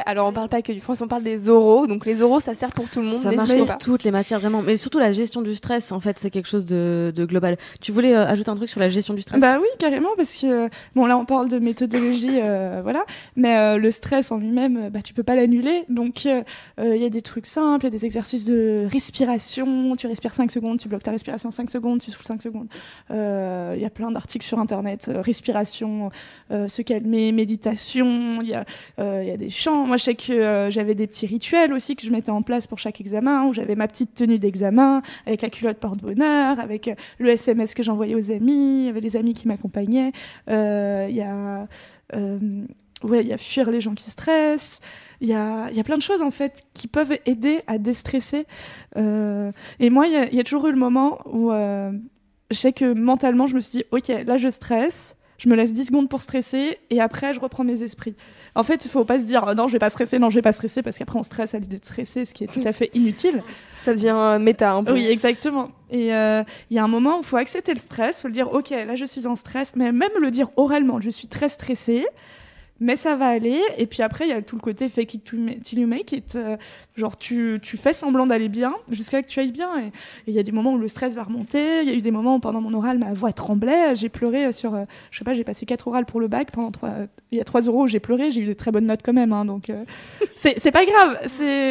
Alors, on parle pas que du français, on parle des oraux. Donc, les oraux, ça sert pour tout le monde. Ça marche pour pas. toutes les matières vraiment, mais surtout la gestion du stress en fait, c'est quelque chose de, de global. Tu voulais euh, ajouter un truc sur la gestion du stress? Bah oui, carrément, parce que bon là on parle de méthodologie, euh, voilà, mais euh, le stress en lui-même, euh, bah tu peux pas l'annuler. Donc il y a des trucs simples, il y a des exercices de respiration. Tu respires 5 secondes, tu bloques ta respiration 5 secondes, tu souffles 5 secondes. Il y a plein d'articles sur internet, euh, euh, se calmer, méditation. Il y a euh, il y a des chants. Moi je sais que euh, j'avais des petits rituels aussi que je mettais en place pour chaque examen, où j'avais ma petite tenue d'examen avec la culotte porte-bonheur, avec euh, le SMS que j'envoyais aux amis, avait des amis qui m'accompagnaient. Il y a, ouais, il y a fuir les gens qui stressent. Il y a, y a plein de choses en fait qui peuvent aider à déstresser. Et moi, il y, a, toujours eu le moment où je sais que mentalement, je me suis dit, ok, là, je stresse. Je me laisse 10 secondes pour stresser et après je reprends mes esprits. En fait, il faut pas se dire euh, non, je vais pas stresser, non, je vais pas stresser parce qu'après on stresse à l'idée de stresser, ce qui est tout à fait inutile. Ça devient euh, méta un peu. Oui, exactement. Et euh, il y a un moment où il faut accepter le stress, il faut le dire, ok, là je suis en stress, mais même le dire oralement, je suis très stressée, mais ça va aller. Et puis après, il y a tout le côté fake it till you make it. euh, genre, tu, tu fais semblant d'aller bien jusqu'à que tu ailles bien. Et il y a des moments où le stress va remonter. Il y a eu des moments où pendant mon oral, ma voix tremblait. J'ai pleuré sur, euh, je sais pas, j'ai passé quatre orales pour le bac. Pendant trois, il y a trois euros où j'ai pleuré. J'ai eu de très bonnes notes quand même. hein, donc, euh, c'est pas grave.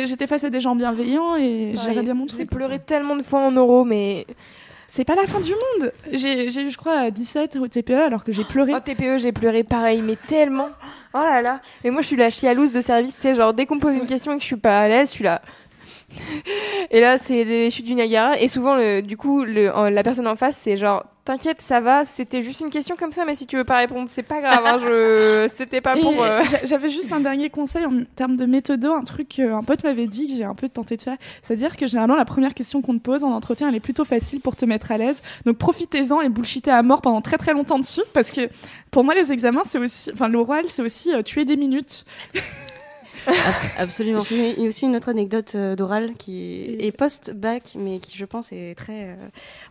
J'étais face à des gens bienveillants et j'avais bien mon J'ai pleuré tellement de fois en oraux, mais C'est pas la fin du monde. J'ai j'ai eu, je crois, 17 au TPE alors que j'ai pleuré. au TPE, j'ai pleuré pareil, mais tellement. Oh là là. Mais moi, je suis la chialouse de service, tu sais, genre dès qu'on me pose une question et que je suis pas à l'aise, je suis là. Et là, c'est les chutes du Niagara. Et souvent, le, du coup, le, en- la personne en face, c'est genre, t'inquiète, ça va, c'était juste une question comme ça, mais si tu veux pas répondre, c'est pas grave, hein, je... c'était pas pour. euh, j'a- J'avais juste un dernier conseil en termes de méthode, un truc qu'un pote m'avait dit que j'ai un peu tenté de faire. C'est-à-dire que généralement, la première question qu'on te pose en entretien, elle est plutôt facile pour te mettre à l'aise. Donc profitez-en et bullshitez à mort pendant très très longtemps dessus. Parce que pour moi, les examens, c'est aussi. Enfin, l'oral, c'est aussi euh, tuer des minutes. Abs- absolument. J'ai aussi une autre anecdote euh, d'oral qui est post-bac, mais qui, je pense, est très. euh,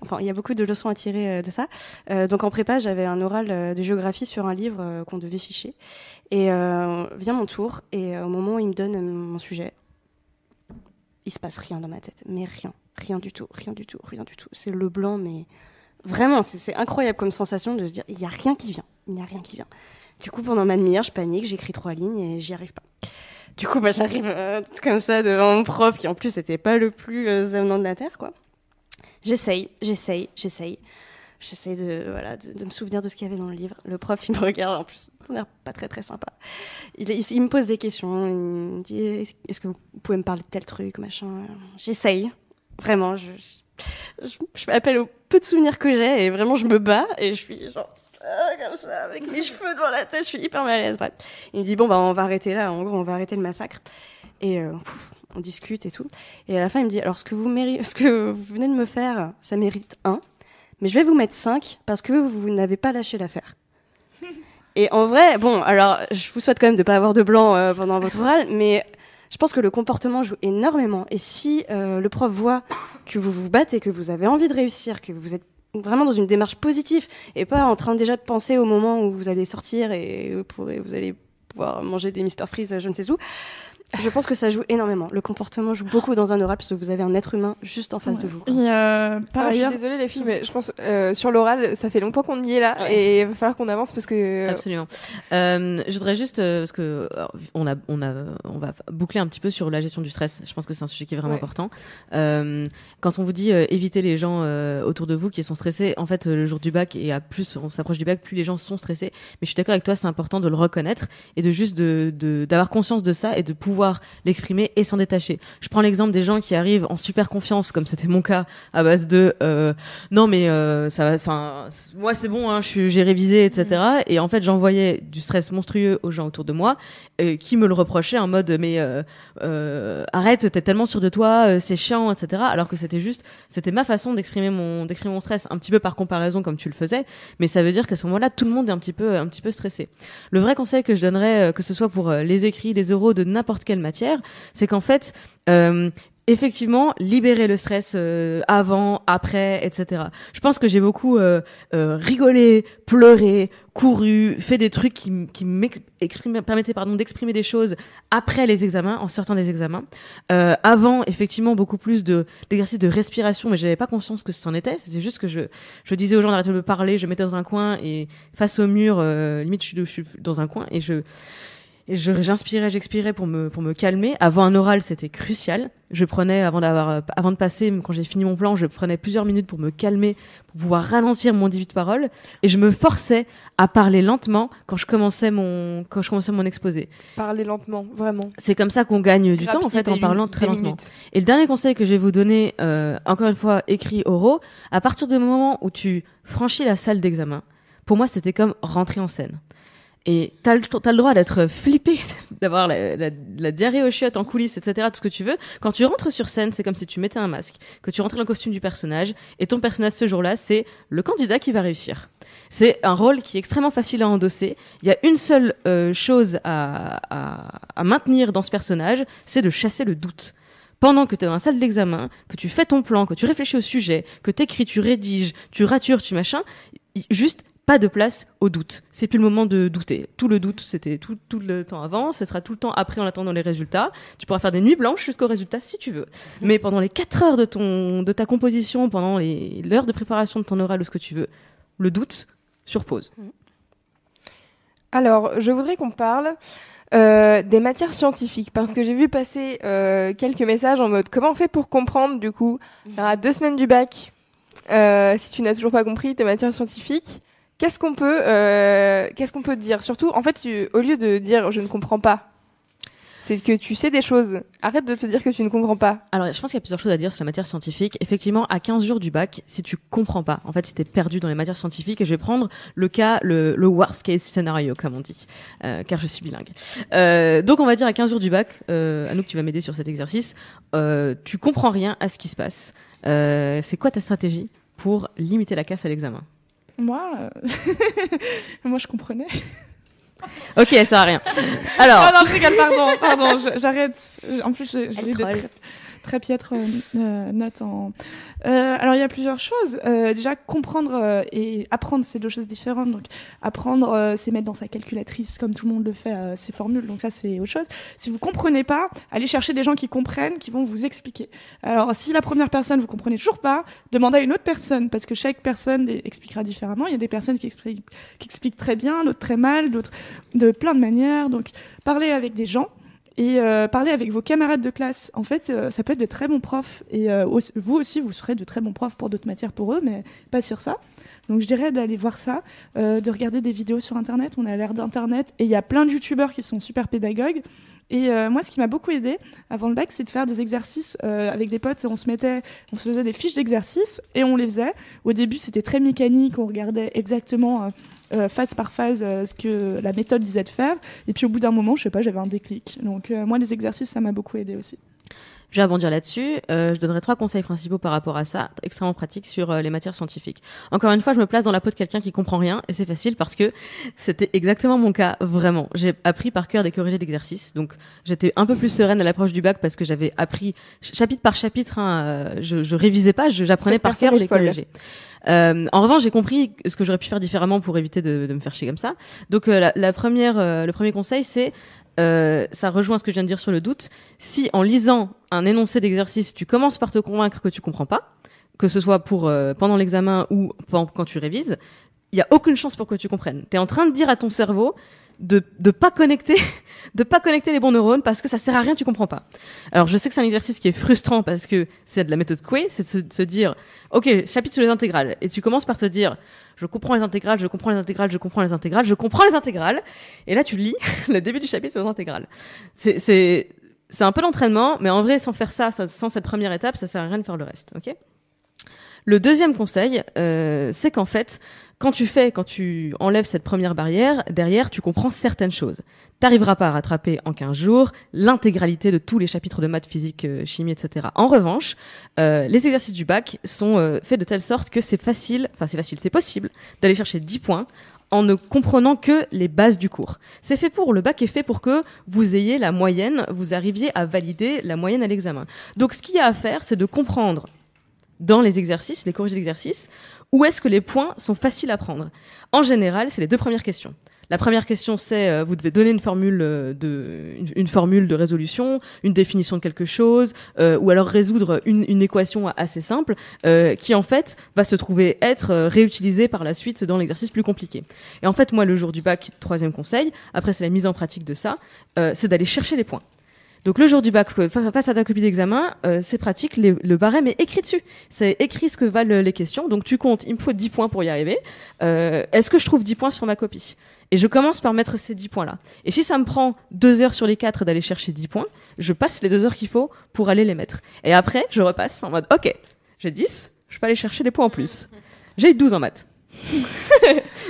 Enfin, il y a beaucoup de leçons à tirer euh, de ça. Donc, en prépa, j'avais un oral de géographie sur un livre qu'on devait ficher. Et vient mon tour, et au moment où il me donne mon sujet, il se passe rien dans ma tête. Mais rien. Rien du tout. Rien du tout. Rien du tout. C'est le blanc, mais vraiment, c'est incroyable comme sensation de se dire il n'y a rien qui vient. Il n'y a rien qui vient. Du coup, pendant ma demi-heure, je panique, j'écris trois lignes et j'y arrive pas. Du coup, bah, j'arrive euh, comme ça devant mon prof, qui en plus n'était pas le plus euh, avenant de la terre, quoi. J'essaye, j'essaye, j'essaye. J'essaye de, voilà, de, me souvenir de ce qu'il y avait dans le livre. Le prof, il me regarde, en plus, ça l'air pas très très sympa. Il, me pose des questions, il me dit Est-ce que vous pouvez me parler de tel truc, machin J'essaye, vraiment. Je, je, je, appel au peu de souvenirs que j'ai et vraiment, je me bats et je suis genre. Ah, comme ça, avec mes cheveux dans la tête, je suis hyper mal à l'aise. Bref. Il me dit bon bah on va arrêter là, en gros on va arrêter le massacre. Et euh, on discute et tout. Et à la fin il me dit alors ce que vous venez de me faire, ça mérite un, mais je vais vous mettre 5 parce que vous n'avez pas lâché l'affaire. Et en vrai, bon, alors je vous souhaite quand même de pas avoir de blanc euh, pendant votre oral, mais je pense que le comportement joue énormément. Et si euh, le prof voit que vous vous battez, que vous avez envie de réussir, que vous êtes vraiment dans une démarche positive et pas en train déjà de penser au moment où vous allez sortir et vous, allez pouvoir manger des Mister Freeze je ne sais où. Je pense que ça joue énormément. Le comportement joue beaucoup dans un oral parce que vous avez un être humain juste en face de vous. Et euh, par Ah, je suis ailleurs, désolée les filles, mais je pense euh, sur l'oral, ça fait longtemps qu'on y est là Ouais. et il va falloir qu'on avance parce que Absolument. Euh, je voudrais juste euh, parce que alors, on a on a on va boucler un petit peu sur la gestion du stress. Je pense que c'est un sujet qui est vraiment Ouais. important. Euh, quand on vous dit euh, éviter les gens euh, autour de vous qui sont stressés, en fait euh, le jour du bac et à plus on s'approche du bac, plus les gens sont stressés. Mais je suis d'accord avec toi, c'est important de le reconnaître et de juste de de- d'avoir conscience de ça et de pouvoir l'exprimer et s'en détacher. Je prends l'exemple des gens qui arrivent en super confiance, comme c'était mon cas, à base de euh, non mais euh, ça va, enfin moi c'est bon, hein, j'ai révisé, etc. Et en fait j'envoyais du stress monstrueux aux gens autour de moi, euh, qui me le reprochaient en mode mais arrête, t'es tellement sûr de toi, c'est chiant, etc. Alors que c'était juste, c'était ma façon d'exprimer mon d'exprimer mon stress, un petit peu par comparaison comme tu le faisais, mais ça veut dire qu'à ce moment-là tout le monde est un petit peu un petit peu stressé. Le vrai conseil que je donnerais, que ce soit pour les écrits, les oraux de n'importe matière, c'est qu'en fait euh, effectivement libérer le stress euh, avant, après, etc. Je pense que j'ai beaucoup euh, rigolé, pleuré, couru, fait des trucs qui, qui permettaient pardon d'exprimer des choses après les examens, en sortant des examens. Avant, effectivement, beaucoup plus de d'exercices de respiration, mais j'avais pas conscience que c'en était. C'était juste que je disais aux gens d'arrêter de me parler, je me mettais dans un coin et face au mur, limite je suis dans un coin et je et je j'inspirais, j'expirais pour me pour me calmer. Avant un oral, c'était crucial. Je prenais avant d'avoir euh, avant de passer quand j'ai fini mon plan, je prenais plusieurs minutes pour me calmer, pour pouvoir ralentir mon début de parole et je me forçais à parler lentement quand je commençais mon quand je commençais mon exposé. parler lentement, vraiment. C'est comme ça qu'on gagne du temps en fait en parlant très lentement. minutes. Et le dernier conseil que je vais vous donner, euh, encore une fois, écrit oraux, à partir du moment où tu franchis la salle d'examen, pour moi, c'était comme rentrer en scène. Et t'as le, t'as le droit d'être flippé, d'avoir la, diarrhée aux chiottes en coulisses, etc., tout ce que tu veux. Quand tu rentres sur scène, c'est comme si tu mettais un masque, que tu rentrais dans le costume du personnage, et ton personnage ce jour-là, c'est le candidat qui va réussir. C'est un rôle qui est extrêmement facile à endosser. Il y a une seule euh, chose à, maintenir dans ce personnage, c'est de chasser le doute pendant que tu es dans la salle d'examen, que tu fais ton plan, que tu réfléchis au sujet, que tu écris, tu rédiges, tu ratures, tu machin, juste pas de place au doute. C'est plus le moment de douter. Tout le doute, c'était tout, tout le temps avant, ce sera tout le temps après en attendant les résultats. Tu pourras faire des nuits blanches jusqu'aux résultats si tu veux. Mais pendant les 4 heures de ton de ta composition, pendant l'heure de préparation de ton oral ou ce que tu veux, le doute surpose. Alors, je voudrais qu'on parle euh, des matières scientifiques parce que j'ai vu passer euh, quelques messages en mode comment on fait pour comprendre du coup? À deux semaines du bac euh, si tu n'as toujours pas compris tes matières scientifiques qu'est-ce qu'on peut euh, qu'est-ce qu'on peut dire? Surtout en fait tu, au lieu de dire je ne comprends pas c'est que tu sais des choses arrête de te dire que tu ne comprends pas Alors, je pense qu'il y a plusieurs choses à dire sur la matière scientifique. Effectivement, à 15 jours du bac, si tu comprends pas, en fait, si t'es perdu dans les matières scientifiques, et je vais prendre le cas, le, le worst case scenario, comme on dit, euh, car je suis bilingue. Euh, donc, on va dire à 15 jours du bac, euh, Anouk, tu vas m'aider sur cet exercice, euh, tu comprends rien à ce qui se passe. Euh, c'est quoi ta stratégie pour limiter la casse à l'examen? Moi, euh, moi je comprenais. Ok, ça sert à rien. Alors, Ah non, je rigole, pardon, j'arrête. En plus, j'ai des troll. Très, piètres euh, euh, notes en. Euh, alors, il y a plusieurs choses. Euh, déjà, comprendre et apprendre, c'est deux choses différentes. Donc, apprendre, c'est mettre dans sa calculatrice, comme tout le monde le fait, ses formules. Donc, ça, c'est autre chose. Si vous comprenez pas, allez chercher des gens qui comprennent, qui vont vous expliquer. Alors, si la première personne, vous comprenez toujours pas, demandez à une autre personne, parce que chaque personne expliquera différemment. Il y a des personnes qui expliquent très bien, d'autres très mal, d'autres de plein de manières. Donc, parlez avec des gens et euh, parlez avec vos camarades de classe. En fait, euh, ça peut être de très bons profs et euh, vous aussi, vous serez de très bons profs pour d'autres matières pour eux, mais pas sur ça. Donc, je dirais d'aller voir ça, de regarder des vidéos sur Internet. On a l'air d'Internet et il y a plein de youtubeurs qui sont super pédagogues. Et moi, ce qui m'a beaucoup aidé avant le bac, c'est de faire des exercices avec des potes. On se mettait, on se faisait des fiches d'exercices et on les faisait. Au début, c'était très mécanique. On regardait exactement euh, phase par phase euh, ce que la méthode disait de faire. Et puis au bout d'un moment, je sais pas, j'avais un déclic. Donc euh, moi, les exercices, ça m'a beaucoup aidé aussi. Je vais rebondir là-dessus. Euh, je donnerai trois conseils principaux par rapport à ça, extrêmement pratiques sur euh, les matières scientifiques. Encore une fois, je me place dans la peau de quelqu'un qui comprend rien, et c'est facile parce que c'était exactement mon cas, vraiment. J'ai appris par cœur des corrigés d'exercices, donc j'étais un peu plus sereine à l'approche du bac parce que j'avais appris ch- chapitre par chapitre. Hein, euh, je, je révisais pas, j'apprenais par cœur les folle. corrigés. Euh, en revanche, j'ai compris ce que j'aurais pu faire différemment pour éviter de, de me faire chier comme ça. Donc, euh, la, la première, euh, le premier conseil, c'est euh, ça rejoint ce que je viens de dire sur le doute. Si en lisant un énoncé d'exercice, tu commences par te convaincre que tu comprends pas, que ce soit pour euh, pendant l'examen ou quand tu révises, il y a aucune chance pour que tu comprennes. Tu es en train de dire à ton cerveau de de pas connecter de pas connecter les bons neurones parce que ça sert à rien, tu comprends pas. Alors je sais que c'est un exercice qui est frustrant parce que c'est de la méthode Coué, c'est de se, dire OK, chapitre sur les intégrales et tu commences par te dire je comprends les intégrales, je comprends les intégrales, je comprends les intégrales, je comprends les intégrales et là tu lis le début du chapitre sur les intégrales. C'est c'est c'est un peu d'entraînement, mais en vrai sans faire ça, ça- sans cette première étape, ça sert à rien de faire le reste, OK? Le deuxième conseil, euh, c'est qu'en fait, quand tu fais, quand tu enlèves cette première barrière, derrière, tu comprends certaines choses. T'arriveras pas à rattraper en 15 jours l'intégralité de tous les chapitres de maths, physique, euh, chimie, etc. En revanche, euh, les exercices du bac sont euh, faits de telle sorte que c'est facile, enfin c'est facile, c'est possible d'aller chercher 10 points en ne comprenant que les bases du cours. C'est fait pour, le bac est fait pour que vous ayez la moyenne, vous arriviez à valider la moyenne à l'examen. Donc ce qu'il y a à faire, c'est de comprendre dans les exercices, les corrigés d'exercices, où est-ce que les points sont faciles à prendre? En général, c'est les deux premières questions. La première question, c'est euh, vous devez donner une formule euh, de une, formule de résolution, une définition de quelque chose, euh, ou alors résoudre une, une équation assez simple euh, qui en fait va se trouver être euh, réutilisée par la suite dans l'exercice plus compliqué. Et en fait, moi, le jour du bac, troisième conseil, après c'est la mise en pratique de ça, c'est d'aller chercher les points. Donc le jour du bac, euh, fa- face à ta copie d'examen, euh, c'est pratique, le barème est écrit dessus. C'est écrit ce que valent les questions, donc tu comptes, il me faut 10 points pour y arriver. Euh, Est-ce que je trouve 10 points sur ma copie? Et je commence par mettre ces 10 points-là. Et si ça me prend 2 heures sur les 4 d'aller chercher 10 points, je passe les 2 heures qu'il faut pour aller les mettre. Et après, je repasse en mode, ok, j'ai 10, je vais aller chercher des points en plus. J'ai eu 12 en maths.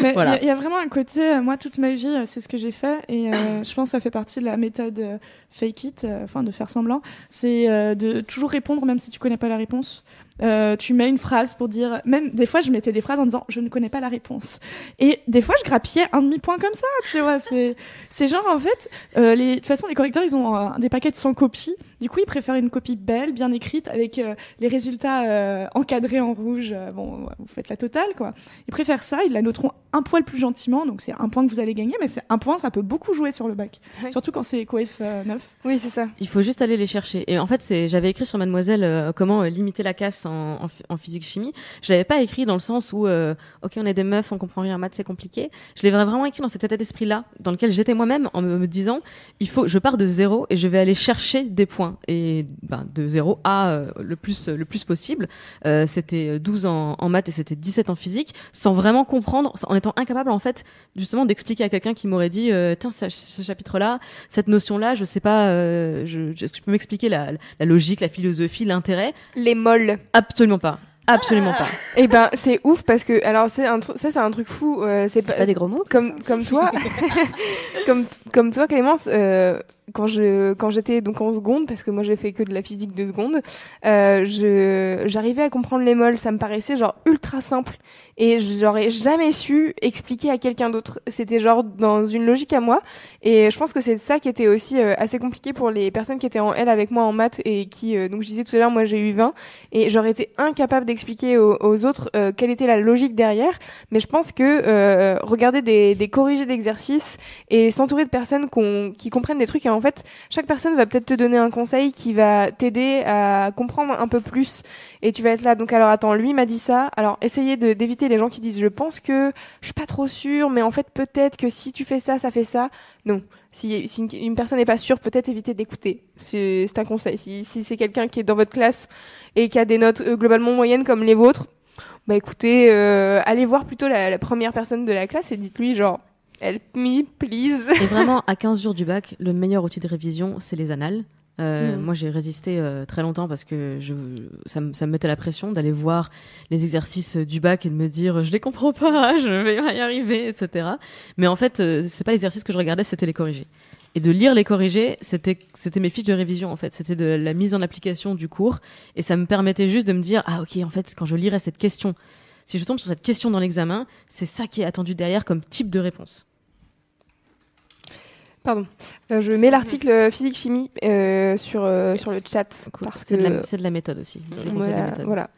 Il Voilà. y a- il y, a vraiment un côté, euh, moi toute ma vie, euh, c'est ce que j'ai fait, et euh, je pense que ça fait partie de la méthode fake it, enfin de faire semblant, c'est de toujours répondre même si tu connais pas la réponse. Euh, tu mets une phrase pour dire, même des fois je mettais des phrases en disant je ne connais pas la réponse, et des fois je grappillais un demi point comme ça, tu vois. C'est c'est genre en fait, euh, les, de toute façon les correcteurs ils ont euh, des paquets de 100 copies, du coup ils préfèrent une copie belle, bien écrite, avec euh, les résultats euh, encadrés en rouge. euh, bon, vous faites la totale quoi. Ils préfèrent ça, ils la noteront un poil plus gentiment, donc c'est un point que vous allez gagner, mais c'est un point, ça peut beaucoup jouer sur le bac, Ouais. surtout quand c'est coef euh, 9. Oui, c'est ça. Il faut juste aller les chercher. Et en fait, c'est, j'avais écrit sur Mademoiselle euh, comment euh, limiter la casse en, en, phy- en physique chimie. Je l'avais pas écrit dans le sens où, euh, ok, on est des meufs, on comprend rien en maths, c'est compliqué. Je l'ai vraiment écrit dans cet état d'esprit-là, dans lequel j'étais moi-même en me, disant, il faut, je pars de zéro et je vais aller chercher des points. Et ben, de zéro à euh, le plus le plus possible. Euh, c'était 12 en, en maths et c'était 17 en physique, sans vraiment comprendre, en étant incapable en fait justement d'expliquer à quelqu'un qui m'aurait dit, tiens, ce, chapitre-là, cette notion-là, je sais pas, je, est-ce que tu peux m'expliquer la logique, la philosophie, l'intérêt? Les molles. Absolument pas. Absolument pas. Eh ben, c'est ouf parce que, alors, c'est un ça, c'est un truc fou. euh, c'est pas des gros mots comme comme toi, comme comme toi, Clémence. euh, quand je quand j'étais donc en seconde, parce que moi j'ai fait que de la physique de seconde, euh, je j'arrivais à comprendre les moles. Ça me paraissait genre ultra simple et j'aurais jamais su expliquer à quelqu'un d'autre. C'était genre dans une logique à moi. Et je pense que c'est ça qui était aussi euh, assez compliqué pour les personnes qui étaient en L avec moi en maths et qui, euh, donc je disais tout à l'heure, moi j'ai eu 20 et j'aurais été incapable d'expliquer aux, aux autres euh, quelle était la logique derrière. Mais je pense que euh, regarder des, des corrigés d'exercices et s'entourer de personnes qui comprennent des trucs et en fait, chaque personne va peut-être te donner un conseil qui va t'aider à comprendre un peu plus et tu vas être là. Donc alors attends, lui m'a dit ça. Alors essayez d'éviter les gens qui disent je pense que je suis pas trop sûre, mais en fait peut-être que si tu fais ça, ça fait ça. Non. Si, une, personne n'est pas sûre, peut-être éviter d'écouter. C'est un conseil. Si, si c'est quelqu'un qui est dans votre classe et qui a des notes euh, globalement moyennes comme les vôtres, bah écoutez, euh, allez voir plutôt la, la première personne de la classe et dites-lui genre help me please. Et vraiment, à 15 jours du bac, le meilleur outil de révision, c'est les annales. Euh, Mm. Moi, j'ai résisté euh, très longtemps parce que je, ça, me- ça me mettait la pression d'aller voir les exercices du bac et de me dire je les comprends pas, je vais pas y arriver, etc. Mais en fait, euh, c'est pas l'exercice que je regardais, c'était les corrigés. Et de lire les corrigés, c'était c'était mes fiches de révision en fait, c'était de la mise en application du cours et ça me permettait juste de me dire ah ok en fait quand je lirai cette question, si je tombe sur cette question dans l'examen, c'est ça qui est attendu derrière comme type de réponse. Pardon. Euh, je mets l'article physique chimie euh, sur euh, sur le chat C'est de, la- c'est de la méthode aussi. De Voilà, méthode. voilà.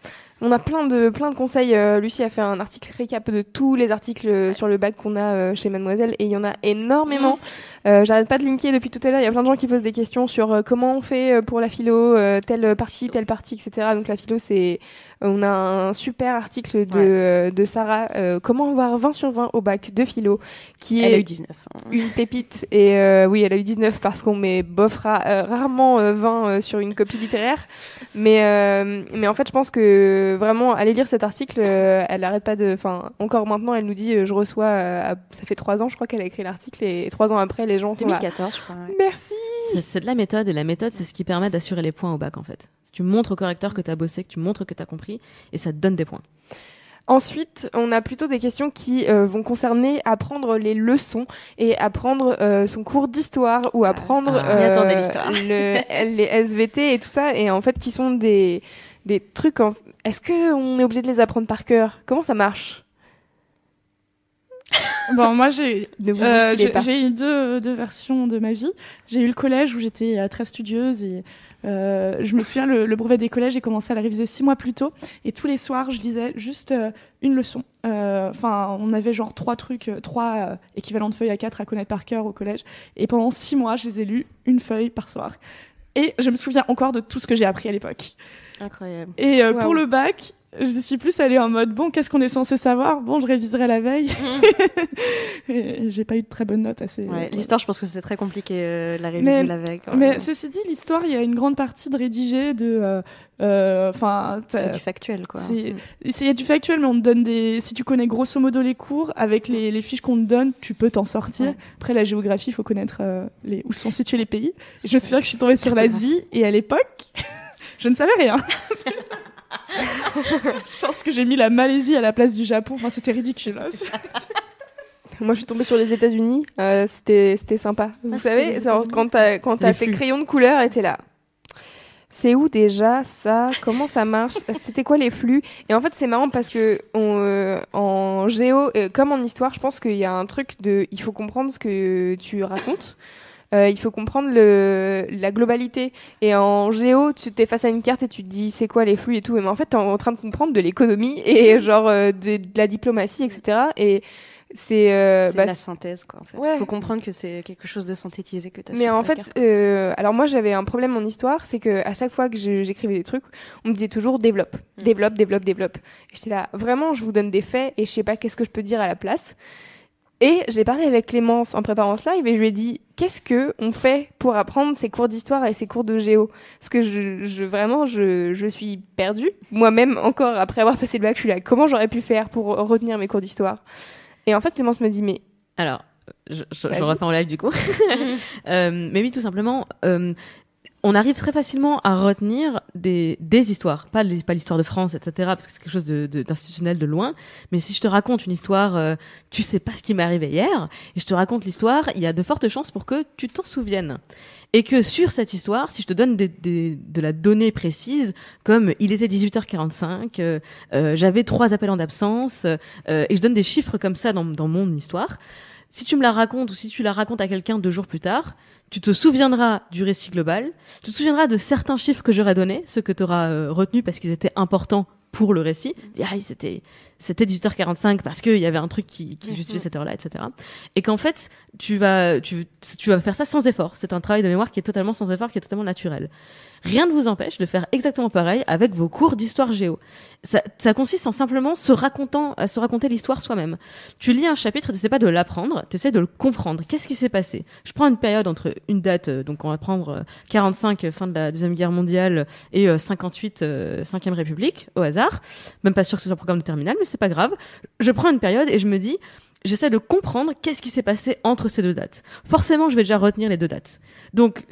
On a plein de plein de conseils. Lucie a fait un article récap de tous les articles sur le bac qu'on a chez Mademoiselle et il y en a énormément. Euh, J'arrête pas de linker depuis tout à l'heure. Il y a plein de gens qui posent des questions sur euh, comment on fait euh, pour la philo, telle partie, telle partie, etc. Donc la philo, c'est on a un super article de, de Sarah, euh, comment avoir 20 sur 20 au bac de philo, qui Elle est a eu 19. hein. une pépite. Et euh, oui, elle a eu 19 parce qu'on met bof ra- euh, rarement euh, 20 euh, sur une copie littéraire. Mais, mais en fait, je pense que vraiment, aller lire cet article, elle arrête pas de. Enfin, encore maintenant, elle nous dit je reçois. ça fait trois ans, je crois qu'elle a écrit l'article, et trois ans après, les gens sont là. 2014, je crois. ouais. Merci. C'est- C'est de la méthode et la méthode, c'est ce qui permet d'assurer les points au bac en fait. Si tu montres au correcteur que tu as bossé, que tu montres que tu as compris et ça te donne des points. Ensuite, on a plutôt des questions qui euh, vont concerner apprendre les leçons et apprendre euh, son cours d'histoire ou apprendre Ah, le- les SVT et tout ça et en fait qui sont des des trucs. En... Est-ce que on est obligé de les apprendre par cœur? Comment ça marche? Bon, moi, j'ai euh, eu deux, deux versions de ma vie. J'ai eu le collège où j'étais euh, très studieuse et euh, je me souviens, le, le brevet des collèges, j'ai commencé à la réviser six mois plus tôt. Et tous les soirs, je lisais juste euh, une leçon. Euh, Enfin, on avait genre trois trucs, trois équivalents de feuilles à quatre à connaître par cœur au collège. Et pendant six mois, je les ai lus une feuille par soir. Et je me souviens encore de tout ce que j'ai appris à l'époque. Incroyable. Et euh, pour le bac, je suis plus allée en mode bon, qu'est-ce qu'on est censé savoir? Bon, je réviserai la veille. J'ai pas eu de très bonnes notes assez. Ouais, euh, L'histoire, je pense que c'est très compliqué, euh, la réviser Mais- la veille. quand Mais même. ceci dit, l'histoire, il y a une grande partie de rédigé, de. euh, euh, Enfin, t'as- c'est du factuel, quoi. Mm. il y a du factuel, mais on te donne des. Si tu connais grosso modo les cours, avec les, les fiches qu'on te donne, tu peux t'en sortir. Ouais. Après, la géographie, il faut connaître euh, les, où sont situés les pays. Je me souviens que je suis tombée sur l'Asie, et à l'époque, je ne savais rien. je pense que j'ai mis la Malaisie à la place du Japon. Enfin, c'était ridicule. hein. Moi, je suis tombée sur les États-Unis. euh, c'était c'était sympa. Vous Ah, c'était savez, quand t'as quand t'as les fait flux. crayon de couleur, et t'es là. C'est où déjà ça? Comment ça marche? C'était quoi les flux? Et en fait, c'est marrant parce que on, euh, en géo, euh, comme en histoire, je pense qu'il y a un truc de, il faut comprendre ce que tu racontes. Euh, il faut comprendre le, la globalité. Et en géo, tu t'es face à une carte et tu te dis c'est quoi les flux et tout. Mais en fait, t'es en train de comprendre de l'économie et genre euh, de, de la diplomatie, etc. Et c'est euh, bah, de la synthèse, quoi. En fait, ouais. faut comprendre que c'est quelque chose de synthétisé que tu as. mais en fait, euh, alors moi j'avais un problème en histoire, c'est que à chaque fois que j'écrivais des trucs, on me disait toujours développe, Mm. développe, développe, développe. Et j'étais là, vraiment, je vous donne des faits et je sais pas qu'est-ce que je peux dire à la place. Et j'ai parlé avec Clémence en préparant ce live et je lui ai dit qu'est-ce que on fait pour apprendre ces cours d'histoire et ces cours de géo? Parce que je, je vraiment je, je suis perdue moi-même encore après avoir passé le bac. Je suis là comment j'aurais pu faire pour retenir mes cours d'histoire? Et en fait Clémence me dit mais Alors, je, je, refais en live du coup. Euh, mais oui, tout simplement, euh, on arrive très facilement à retenir des, des histoires, pas, l'histoire de France, etc., parce que c'est quelque chose de- de- d'institutionnel de, loin. Mais si je te raconte une histoire, euh, tu sais pas ce qui m'est arrivé hier, et je te raconte l'histoire, il y a de fortes chances pour que tu t'en souviennes. Et que sur cette histoire, si je te donne des, des- de la donnée précise, comme il était 18h45, euh, euh, j'avais trois appels en absence, euh, et je donne des chiffres comme ça dans, dans mon histoire, si tu me la racontes ou si tu la racontes à quelqu'un deux jours plus tard, tu te souviendras du récit global, tu te souviendras de certains chiffres que j'aurais donnés, ceux que tu auras retenus parce qu'ils étaient importants pour le récit. Ah, c'était c'était 18h45 parce qu'il y avait un truc qui, qui justifiait cette heure-là, etc. Et qu'en fait, tu vas, tu, tu vas faire ça sans effort. C'est un travail de mémoire qui est totalement sans effort, qui est totalement naturel. Rien ne vous empêche de faire exactement pareil avec vos cours d'histoire géo. Ça, ça consiste en simplement se racontant, à se raconter l'histoire soi-même. Tu lis un chapitre, tu n'essaies pas de l'apprendre, tu essaies de le comprendre. Qu'est-ce qui s'est passé? Je prends une période entre une date, euh, donc on va prendre euh, 45, euh, fin de la Deuxième Guerre mondiale, et euh, 58, euh, 5e République, au hasard. Même pas sûr que ce soit un programme de terminale, mais c'est pas grave. Je prends une période et je me dis, j'essaie de comprendre qu'est-ce qui s'est passé entre ces deux dates. Forcément, je vais déjà retenir les deux dates. Donc,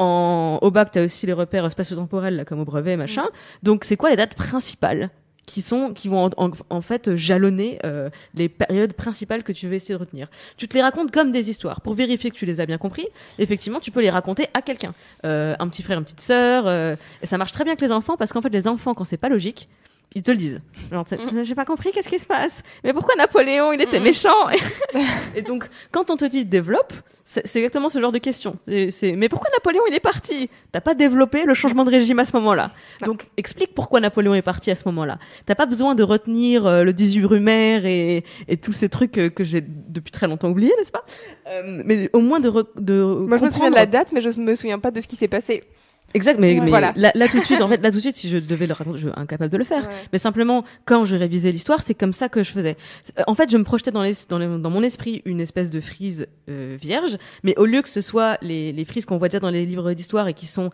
en, au bac, tu as aussi les repères spatio-temporels, là, comme au brevet, machin. Donc, c'est quoi les dates principales qui sont qui vont en, en- en fait jalonner euh, les périodes principales que tu veux essayer de retenir? Tu te les racontes comme des histoires pour vérifier que tu les as bien compris. Effectivement, tu peux les raconter à quelqu'un, Euh, un petit frère, une petite sœur, euh, et ça marche très bien avec les enfants parce qu'en fait les enfants quand c'est pas logique, ils te le disent. Genre, t'as- j'ai pas compris, qu'est-ce qui se passe? Mais pourquoi Napoléon, il était méchant? Et donc, quand on te dit développe, c'est c'est exactement ce genre de question. C'est- c'est, mais pourquoi Napoléon, il est parti? T'as pas développé le changement de régime à ce moment-là. Donc, explique pourquoi Napoléon est parti à ce moment-là. T'as pas besoin de retenir euh, le 18 brumaire et, et tous ces trucs euh, que j'ai depuis très longtemps oubliés, n'est-ce pas? Euh, Mais au moins de, re- de Moi, je me souviens de la date, mais je me souviens pas de ce qui s'est passé. Exact, mais, Ouais. mais Voilà. là, là tout de suite, en fait, là tout de suite, si je devais le raconter, je suis incapable de le faire. Ouais. Mais simplement, quand je révisais l'histoire, c'est comme ça que je faisais. En fait, je me projetais dans, les, dans, les- dans mon esprit une espèce de frise euh, vierge, mais au lieu que ce soit les, les frises qu'on voit déjà dans les livres d'histoire et qui sont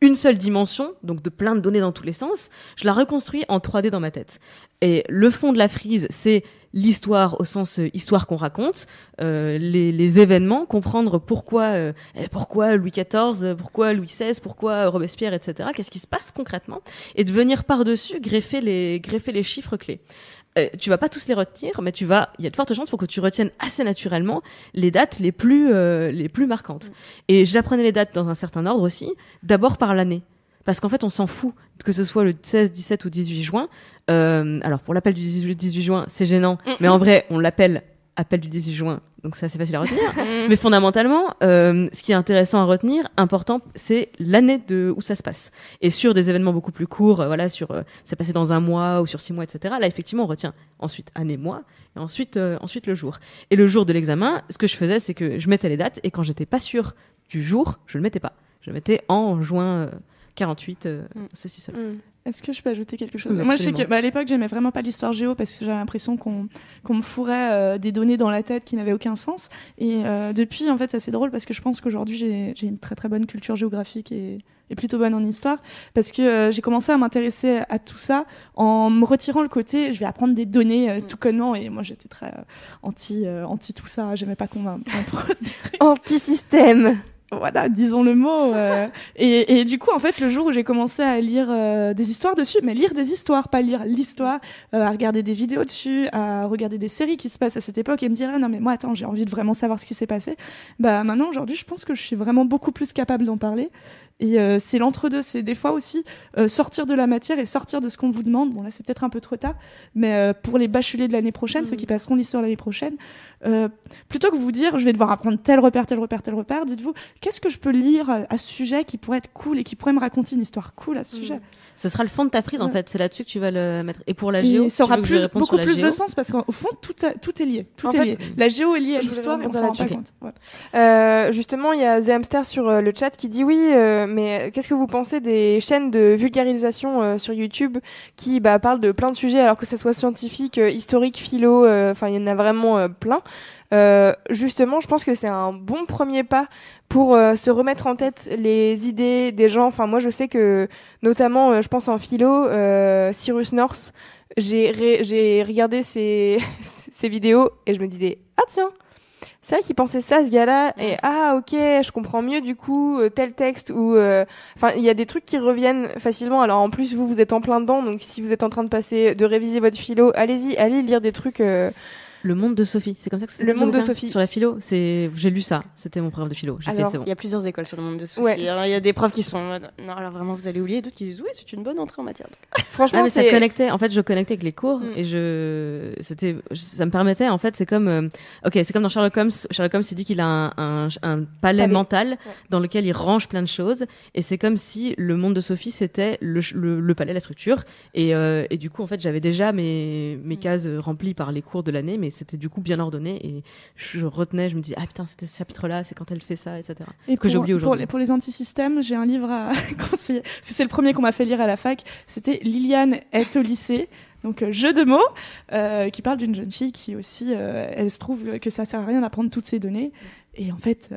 une seule dimension, donc de plein de données dans tous les sens, je la reconstruis en 3D dans ma tête. Et le fond de la frise, c'est l'histoire au sens euh, histoire qu'on raconte, euh, les, les événements, comprendre pourquoi, euh, eh, pourquoi Louis XIV, pourquoi Louis XVI, pourquoi Robespierre, etc. Qu'est-ce qui se passe concrètement Et de venir par-dessus greffer les, greffer les chiffres clés. Tu vas pas tous les retenir, mais tu vas, il y a de fortes chances pour que tu retiennes assez naturellement les dates les plus, les plus marquantes. Et j'apprenais les dates dans un certain ordre aussi, d'abord par l'année. Parce qu'en fait, on s'en fout que ce soit le 16, 17 ou 18 juin. Euh, alors, pour l'appel du 18, 18 juin, c'est gênant, mais en vrai, on l'appelle appel du 18 juin, donc c'est assez facile à retenir. mais fondamentalement, euh, ce qui est intéressant à retenir, important, c'est l'année de où ça se passe. Et sur des événements beaucoup plus courts, euh, voilà, sur euh, c'est passé dans un mois ou sur six mois, etc. Là, effectivement, on retient ensuite année, mois, et ensuite, ensuite le jour. Et le jour de l'examen, ce que je faisais, c'est que je mettais les dates, et quand j'étais pas sûr du jour, je le mettais pas. Je le mettais en juin 48, euh, ceci cela. Est-ce que je peux ajouter quelque chose? Oui, Moi, je sais que bah, à l'époque, j'aimais vraiment pas l'histoire géo parce que j'avais l'impression qu'on qu'on me fourrait euh, des données dans la tête qui n'avaient aucun sens. Et euh, depuis, en fait, c'est assez drôle parce que je pense qu'aujourd'hui, j'ai j'ai une très très bonne culture géographique et, et plutôt bonne en histoire parce que euh, j'ai commencé à m'intéresser à tout ça en me retirant le côté je vais apprendre des données euh, tout connement. Et moi j'étais très euh, anti euh, anti tout ça. J'aimais pas qu'on trucs. Anti-système. Voilà, disons le mot. euh, et, et du coup, en fait, le jour où j'ai commencé à lire euh, des histoires dessus, mais lire des histoires, pas lire l'histoire, euh, à regarder des vidéos dessus, à regarder des séries qui se passent à cette époque et me dire, ah, non, mais moi, attends, j'ai envie de vraiment savoir ce qui s'est passé. Bah, maintenant, aujourd'hui, je pense que je suis vraiment beaucoup plus capable d'en parler. Et euh, c'est l'entre-deux, c'est des fois aussi euh, sortir de la matière et sortir de ce qu'on vous demande. Bon là c'est peut-être un peu trop tard, mais euh, pour les bacheliers de l'année prochaine, ceux qui passeront l'histoire l'année prochaine, euh, plutôt que vous dire je vais devoir apprendre tel repère, tel repère, tel repère, dites-vous qu'est-ce que je peux lire à, ce sujet qui pourrait être cool et qui pourrait me raconter une histoire cool à ce sujet? Ce sera le fond de ta frise, en Ouais. fait. C'est là-dessus que tu vas le mettre. Et pour la Et géo, ça aura plus, beaucoup plus de sens parce qu'au fond tout, a- tout est lié. Tout En est fait, lié. La géo est liée à l'histoire on s'en rend pas compte. Voilà. Euh, justement, il y a The Hamster sur euh, le chat qui dit oui, euh, mais qu'est-ce que vous pensez des chaînes de vulgarisation euh, sur YouTube qui bah, parlent de plein de sujets, alors que ce soit scientifique, euh, historique, philo, euh, enfin il y en a vraiment euh, plein. Euh, justement, je pense que c'est un bon premier pas pour euh, se remettre en tête les idées des gens. Enfin, moi, je sais que, notamment, euh, je pense en philo, euh, Cyrus North, j'ai regardé ses, ses vidéos et je me disais, ah tiens, c'est vrai qu'il pensait ça ce gars-là et ah ok je comprends mieux du coup euh, tel texte ou euh, enfin il y a des trucs qui reviennent facilement. Alors en plus vous vous êtes en plein dedans donc si vous êtes en train de passer de réviser votre philo allez-y allez lire des trucs euh, Le monde de Sophie, c'est comme ça que c'est Le monde de Sophie. Sur la philo, c'est j'ai lu ça, c'était mon programme de philo. J'ai fait, Alors, c'est bon. Il y a plusieurs écoles sur le monde de Sophie. Ouais. Alors, Il y a des profs qui sont non, alors vraiment, vous allez oublier. D'autres qui disent, oui, c'est une bonne entrée en matière. franchement Ah, mais ça connectait. En fait, je connectais avec les cours Mm. et je, c'était, ça me permettait. En fait, c'est comme, euh, ok, c'est comme dans Sherlock Holmes. Sherlock Holmes, il dit qu'il a un, un, un palais, mental Ouais. dans lequel il range plein de choses. Et c'est comme si le monde de Sophie c'était le, ch- le, le palais, la structure. Et, euh, et du coup, en fait, j'avais déjà mes, mes cases remplies par les cours de l'année, mais c'était du coup bien ordonné. Et je retenais, je me disais, ah putain, c'était ce chapitre-là, c'est quand elle fait ça, etc. Et Que j'ai pour- oublié pour, aujourd'hui. les- pour les antisystèmes, j'ai un livre à conseiller. C'est c'est le premier qu'on m'a fait lire à la fac. C'était Liliane est au lycée. Donc, euh, jeu de mots, euh, qui parle d'une jeune fille qui aussi, euh, elle se trouve que ça sert à rien d'apprendre toutes ces données. Et en fait,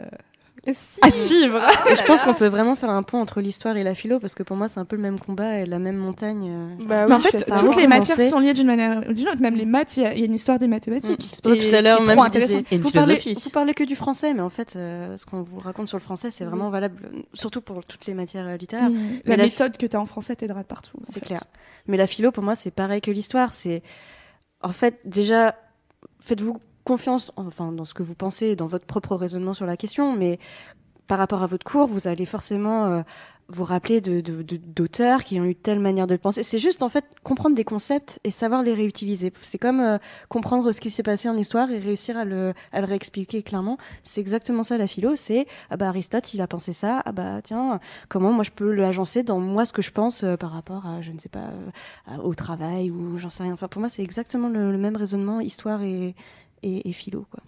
euh, Si. ah. Et je pense qu'on peut vraiment faire un pont entre l'histoire et la philo, parce que pour moi, c'est un peu le même combat et la même montagne. euh. bah Mais en fait, toutes les matières sont liées d'une manière ou d'une autre. Même les maths, il y, a- il y a une histoire des mathématiques. Mm. Et tout à l'heure, même. Et une vous parlez, philosophie. vous parlez que du français, mais en fait, euh, ce qu'on vous raconte sur le français, c'est vraiment valable, euh, surtout pour toutes les matières littéraires. La la- méthode que tu as en français t'aidera de partout. C'est clair. Mais la philo, pour moi, c'est pareil que l'histoire. C'est, en fait, déjà, faites-vous confiance, enfin, dans ce que vous pensez, dans votre propre raisonnement sur la question, mais par rapport à votre cours, vous allez forcément euh, vous rappeler de, de- de- d'auteurs qui ont eu telle manière de penser. C'est juste, en fait, comprendre des concepts et savoir les réutiliser. C'est comme euh, comprendre ce qui s'est passé en histoire et réussir à le, à le réexpliquer clairement. C'est exactement ça, la philo. C'est, ah bah, Aristote, il a pensé ça. Ah bah, tiens, comment moi je peux l'agencer dans moi ce que je pense euh, par rapport je ne sais pas, au travail ou j'en sais rien. Enfin, pour moi, c'est exactement le même raisonnement, histoire et, et, et philo, quoi.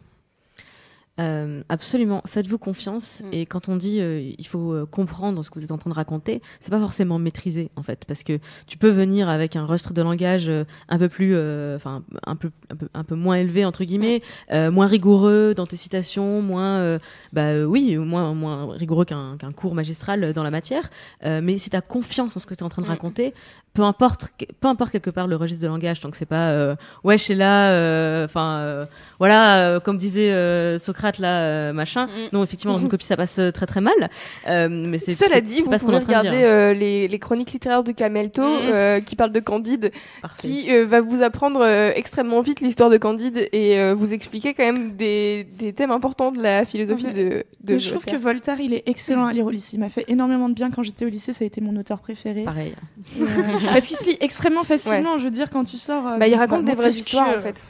Euh, absolument, faites-vous confiance. Mm. Et quand on dit euh, il faut euh, comprendre ce que vous êtes en train de raconter, c'est pas forcément maîtriser en fait, parce que tu peux venir avec un rustre de langage euh, un peu plus, enfin un peu, un peu, un peu moins élevé entre guillemets, moins rigoureux dans tes citations, moins, bah oui, moins, moins rigoureux qu'un cours magistral dans la matière. Mais si tu as confiance en ce que tu es en train de Mm. raconter, peu importe, peu importe quelque part le registre de langage, tant que c'est pas euh, ouais, je suis là, euh, enfin euh, voilà, euh, comme disait euh, Socrate là, euh, machin. Mm. Non, effectivement, dans une copie, ça passe très très mal. Euh, mais c'est Cela c'est- dit, vous pas pouvez en de regarder euh, les, les chroniques littéraires de Camelto euh, qui parlent de Candide, Parfait. qui euh, va vous apprendre euh, extrêmement vite l'histoire de Candide et euh, vous expliquer quand même des, des thèmes importants de la philosophie Ouais. de, de Mais je trouve que. Voltaire, il est excellent à lire au lycée. Il m'a fait énormément de bien quand j'étais au lycée. Ça a été mon auteur préféré. Pareil. Parce qu'il se lit extrêmement facilement. Je veux dire, quand tu sors. euh, Bah, il du- raconte des vraies histoires en fait.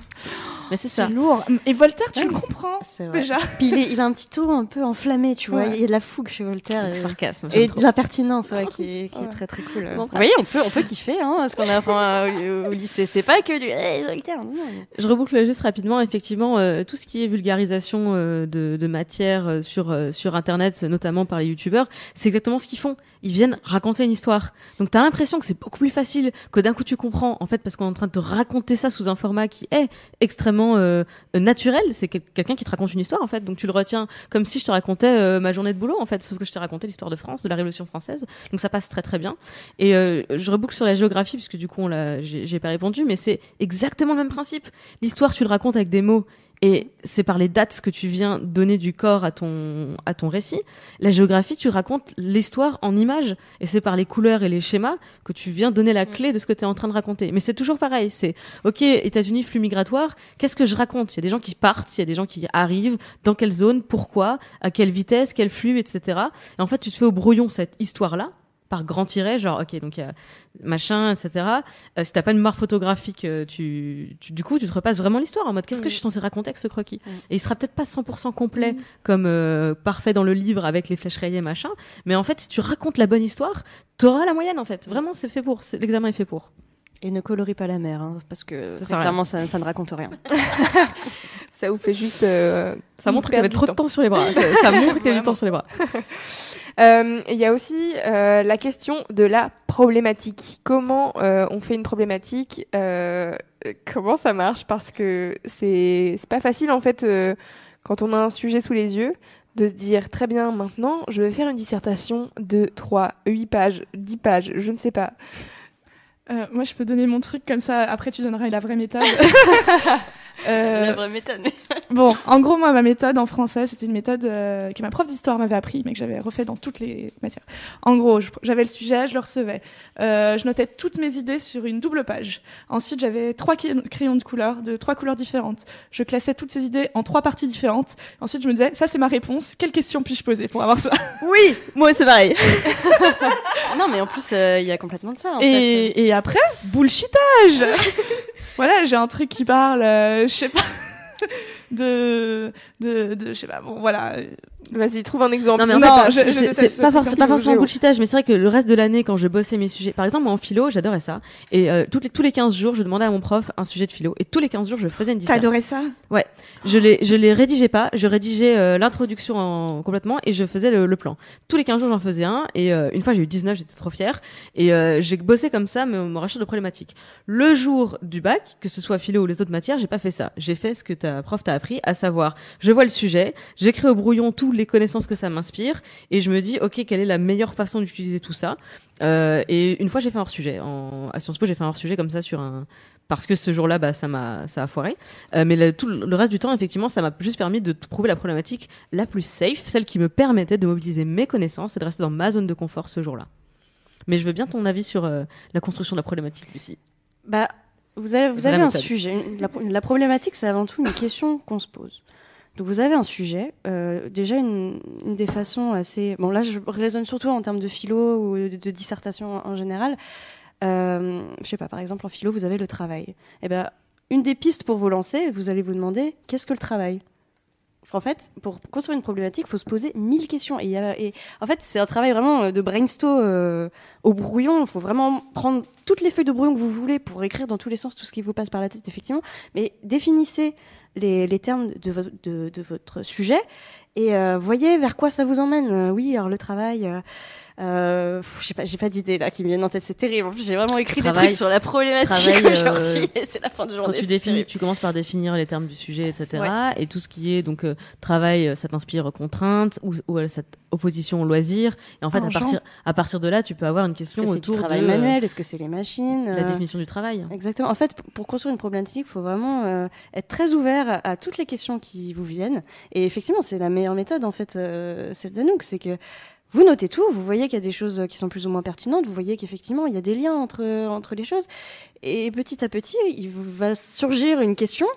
Mais c'est C'est ça. lourd. Et Voltaire, tu Ouais, le comprends C'est vrai. déjà. Puis il, est- il a un petit tour un peu enflammé, tu vois. Ouais. Il y a de la fougue chez Voltaire. Et, sarcasme. et trop. de la pertinence, ouais, qui est, qui est Ouais. très très cool. Bon, oui, on peut, on peut kiffer, hein, ce qu'on a appris au, au lycée. C'est pas que du hey, Voltaire. non. Je reboucle juste rapidement. Effectivement, euh, tout ce qui est vulgarisation euh, de, de matière euh, sur euh, sur Internet, notamment par les youtubeurs, c'est exactement ce qu'ils font. Ils viennent raconter une histoire. Donc t'as l'impression que c'est beaucoup plus facile que d'un coup tu comprends. En fait, parce qu'on est en train de te raconter ça sous un format qui est extrêmement euh, naturel. C'est quel- quelqu'un qui te raconte une histoire en fait. Donc tu le retiens comme si je te racontais euh, ma journée de boulot en fait. Sauf que je t'ai raconté l'histoire de France, de la Révolution française. Donc ça passe très très bien. Et euh, je reboucle sur la géographie puisque du coup on j'ai pas répondu, mais c'est exactement le même principe. L'histoire, tu le racontes avec des mots. Et c'est par les dates que tu viens donner du corps à ton, à ton récit. La géographie, tu racontes l'histoire en images. Et c'est par les couleurs et les schémas que tu viens donner la clé de ce que tu es en train de raconter. Mais c'est toujours pareil. C'est, OK, États-Unis, flux migratoire. Qu'est-ce que je raconte? Il y a des gens qui partent, il y a des gens qui arrivent, dans quelle zone, pourquoi, à quelle vitesse, quel flux, etc. Et en fait, tu te fais au brouillon cette histoire-là par grand tiret, genre ok donc il y a machin, etc. Euh, si t'as pas une mémoire photographique, euh, tu, tu- du coup tu te repasses vraiment l'histoire en mode qu'est-ce que je suis censé raconter avec ce croquis Mm. Et il sera peut-être pas 100% complet comme euh, parfait dans le livre avec les flèches rayées machin, mais en fait si tu racontes la bonne histoire, t'auras la moyenne en fait. Vraiment c'est fait pour, l'examen est fait pour. Et ne colorie pas la mer, hein, parce que Ça clairement, ça, ça ne raconte rien. Ça vous fait juste. euh, Ça montre qu'il y du trop de temps. sur les bras. ça, ça montre qu'il y avait du temps sur les bras. Euh, Il y a aussi euh, la question de la problématique. Comment euh, on fait une problématique Comment ça marche? Parce que c'est c'est pas facile en fait quand on a un sujet sous les yeux de se dire très bien maintenant je vais faire une dissertation de 3, 8 pages, 10 pages, je ne sais pas. Euh, moi, je peux donner mon truc comme ça. Après, tu donneras la vraie méthode. Euh, vraie méthode. bon, en gros, moi, ma méthode en français, c'était une méthode euh, que ma prof d'histoire m'avait appris, mais que j'avais refait dans toutes les matières. En gros, j'avais le sujet, je le recevais. Euh, je notais toutes mes idées sur une double page. Ensuite, j'avais trois crayons de couleur, de trois couleurs différentes. Je classais toutes ces idées en trois parties différentes. Ensuite, je me disais, ça, c'est ma réponse. Quelle question puis-je poser pour avoir ça? Oui, moi c'est pareil. Ah non, mais en plus, euh, il y a complètement de ça. En fait. et, et après, bullshitage Voilà, j'ai un truc qui parle, euh, je sais pas, de, de, de, je sais pas, bon, voilà. Vas-y, trouve un exemple. Non mais en Non, fait, je- c'est- pas, forc- en pas forcément bullshitage, mais c'est vrai que le reste de l'année, quand je bossais mes sujets, par exemple moi en philo, j'adorais ça. Et euh, toutes les, tous les 15 jours, je demandais à mon prof un sujet de philo. Et tous les 15 jours, je faisais une T'as disserte. adoré ça? Je les, je les rédigeais pas, je rédigeais euh, l'introduction en- complètement et je faisais le, le plan. Tous les 15 jours, j'en faisais un. Et euh, une fois, j'ai eu 19, j'étais trop fière. Et euh, j'ai bossé comme ça, mais me racheter de problématiques. Le jour du bac, que ce soit philo ou les autres matières, j'ai pas fait ça. J'ai fait ce que ta prof t'a appris, à savoir, je vois le sujet, j'écris au brouillon toutes les connaissances que ça m'inspire et je me dis, ok, quelle est la meilleure façon d'utiliser tout ça? Euh, Et une fois, j'ai fait un hors-sujet. En, à Sciences Po, j'ai fait un hors-sujet comme ça sur un parce que ce jour-là, bah, ça m'a, ça a foiré. Euh, mais le, tout le reste du temps, effectivement, ça m'a juste permis de trouver la problématique la plus safe, celle qui me permettait de mobiliser mes connaissances et de rester dans ma zone de confort ce jour-là. Mais je veux bien ton avis sur euh, la construction de la problématique, Lucie. Bah, vous avez, vous avez un sujet. La problématique, c'est avant tout une question qu'on se pose. Donc vous avez un sujet. euh, déjà, une, des façons assez... Bon, là, je raisonne surtout en termes de philo ou de, dissertation en, général. Euh, je sais pas, par exemple, en philo, vous avez le travail. Eh ben, une des pistes pour vous lancer, vous allez vous demander, qu'est-ce que le travail? En fait, pour construire une problématique, il faut se poser mille questions. Et, en fait, c'est un travail vraiment euh, de brainstorm euh, au brouillon. Il faut vraiment prendre toutes les feuilles de brouillon que vous voulez pour écrire dans tous les sens tout ce qui vous passe par la tête, effectivement. Mais définissez les, termes de, vo- de, de votre sujet et euh, voyez vers quoi ça vous emmène. Oui, alors le travail. Euh, j'ai pas, j'ai pas d'idée là qui me viennent en tête, c'est terrible. En plus, j'ai vraiment écrit Travail- des trucs sur la problématique euh, aujourd'hui et c'est la fin de Quand journée. tu c'est définis, tu commences par définir les termes du sujet, etc. Et tout ce qui est donc euh, travail, euh, ça t'inspire contrainte ou, ou euh, cette opposition au loisir. Et en fait, à Argent. partir, à partir de là, tu peux avoir une Est-ce question que c'est autour du travail de manuel? Est-ce que c'est les machines? la définition du travail. Exactement. En fait, pour construire une problématique, il faut vraiment euh, être très ouvert à, à toutes les questions qui vous viennent. Et effectivement, c'est la meilleure méthode, en fait, euh, celle d'Anouk. C'est que vous notez tout, vous voyez qu'il y a des choses qui sont plus ou moins pertinentes, vous voyez qu'effectivement, il y a des liens entre, entre les choses. Et petit à petit, il va surgir une question,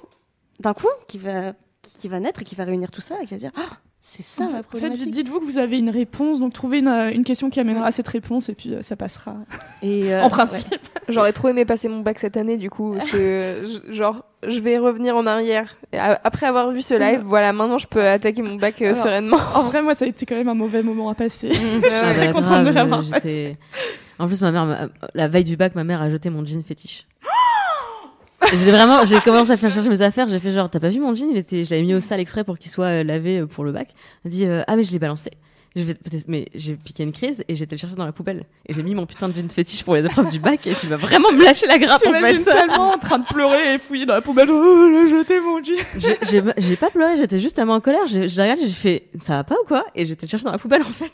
d'un coup, qui va, qui, qui va naître et qui va réunir tout ça et qui va dire Ah, c'est ça ma En fait, dites-vous que vous avez une réponse, donc trouvez une, euh, une question qui amènera à cette réponse et puis euh, ça passera. Et, euh, en principe. J'aurais trop aimé passer mon bac cette année du coup parce que je- genre je vais revenir en arrière après avoir vu ce live voilà maintenant je peux attaquer mon bac euh, Alors, sereinement En vrai, moi, ça a été quand même un mauvais moment à passer. je suis très bah, contente grave, de l'avoir passé. En plus, ma mère, la veille du bac, ma mère a jeté mon jean fétiche. J'ai vraiment, j'ai commencé à faire chercher mes affaires. J'ai fait genre, t'as pas vu mon jean? Il était, je l'avais mis au sale exprès pour qu'il soit euh, lavé euh, pour le bac. Elle dit, euh, ah mais je l'ai balancé. Je vais, mais j'ai piqué une crise et j'ai été le chercher dans la poubelle. Et j'ai mis mon putain de jean fétiche pour les épreuves du bac et tu vas vraiment me lâcher la grappe en fait. tellement en train de pleurer et fouiller dans la poubelle. Oh, jeté mon jean. J'ai- pas pleuré, j'étais juste tellement en colère. J'ai j'ai regardé, j'ai fait, ça va pas ou quoi? Et j'étais le chercher dans la poubelle en fait.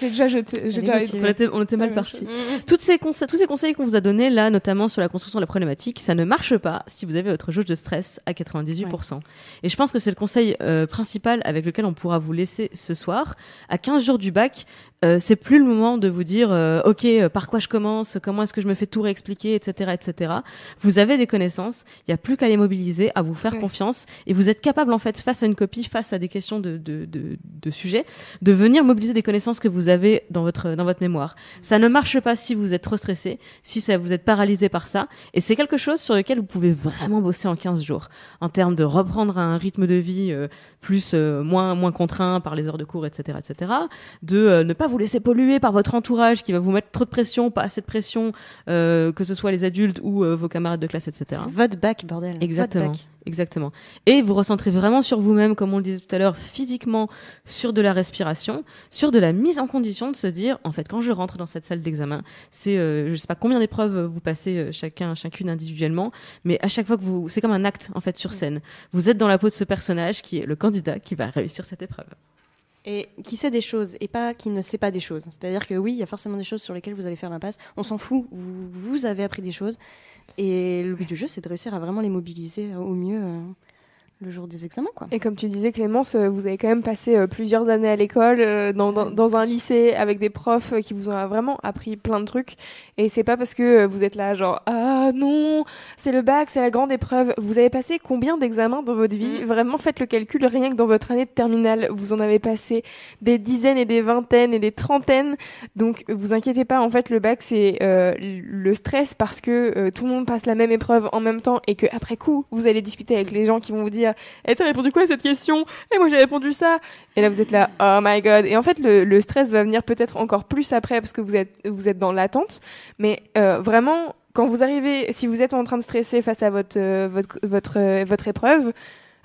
J'ai déjà jeté. J'ai Elle est déjà motivée. On était, on était mal Ouais, partis. Toutes ces conse- tous ces conseils qu'on vous a donnés là, notamment sur la construction de la problématique, ça ne marche pas si vous avez votre jauge de stress à 98%. Et je pense que c'est le conseil euh, principal avec lequel on pourra vous laisser ce soir. À 15 jours du bac, euh, c'est plus le moment de vous dire, euh, ok, euh, par quoi je commence, comment est-ce que je me fais tout réexpliquer, etc., etc. Vous avez des connaissances, il n'y a plus qu'à les mobiliser, à vous faire Ouais. confiance, et vous êtes capable en fait face à une copie, face à des questions de, de, de, de sujets, de venir mobiliser des connaissances que vous avez dans votre dans votre mémoire. Ça ne marche pas si vous êtes trop stressé, si ça vous êtes paralysé par ça, et c'est quelque chose sur lequel vous pouvez vraiment bosser en 15 jours, en termes de reprendre un rythme de vie euh, plus euh, moins moins contraint par les heures de cours, etc., etc. De euh, ne pas vous laisser polluer par votre entourage qui va vous mettre trop de pression, pas assez de pression, euh, que ce soit les adultes ou euh, vos camarades de classe, etc. Votre bac, bordel. Exactement. Exactement. Et vous recentrez vraiment sur vous-même, comme on le disait tout à l'heure, physiquement, sur de la respiration, sur de la mise en condition de se dire, en fait, quand je rentre dans cette salle d'examen, c'est, euh, je sais pas combien d'épreuves vous passez euh, chacun, chacune individuellement, mais à chaque fois que vous, c'est comme un acte, en fait, sur scène. Vous êtes dans la peau de ce personnage qui est le candidat qui va réussir cette épreuve. Et qui sait des choses et pas qui ne sait pas des choses. C'est-à-dire que oui, il y a forcément des choses sur lesquelles vous allez faire l'impasse. On s'en fout. Vous, avez appris des choses. Et le but du jeu, c'est de réussir à vraiment les mobiliser au mieux euh, le jour des examens, quoi. Et comme tu disais, Clémence, euh, vous avez quand même passé euh, plusieurs années à l'école, euh, dans, dans, dans un lycée, avec des profs qui vous ont vraiment appris plein de trucs. Et c'est pas parce que vous êtes là, genre, ah non, c'est le bac, c'est la grande épreuve. Vous avez passé combien d'examens dans votre vie? Vraiment, faites le calcul, rien que dans votre année de terminale, vous en avez passé des dizaines et des vingtaines et des trentaines. Donc, vous inquiétez pas, en fait, le bac, c'est euh, le stress parce que euh, tout le monde passe la même épreuve en même temps et que après coup, vous allez discuter avec les gens qui vont vous dire et t'as répondu quoi à cette question? Et moi j'ai répondu ça. Et là vous êtes là, oh my god. Et en fait le, stress va venir peut-être encore plus après parce que vous êtes vous êtes dans l'attente. Mais euh, vraiment, quand vous arrivez, si vous êtes en train de stresser face à votre euh, votre votre euh, votre épreuve,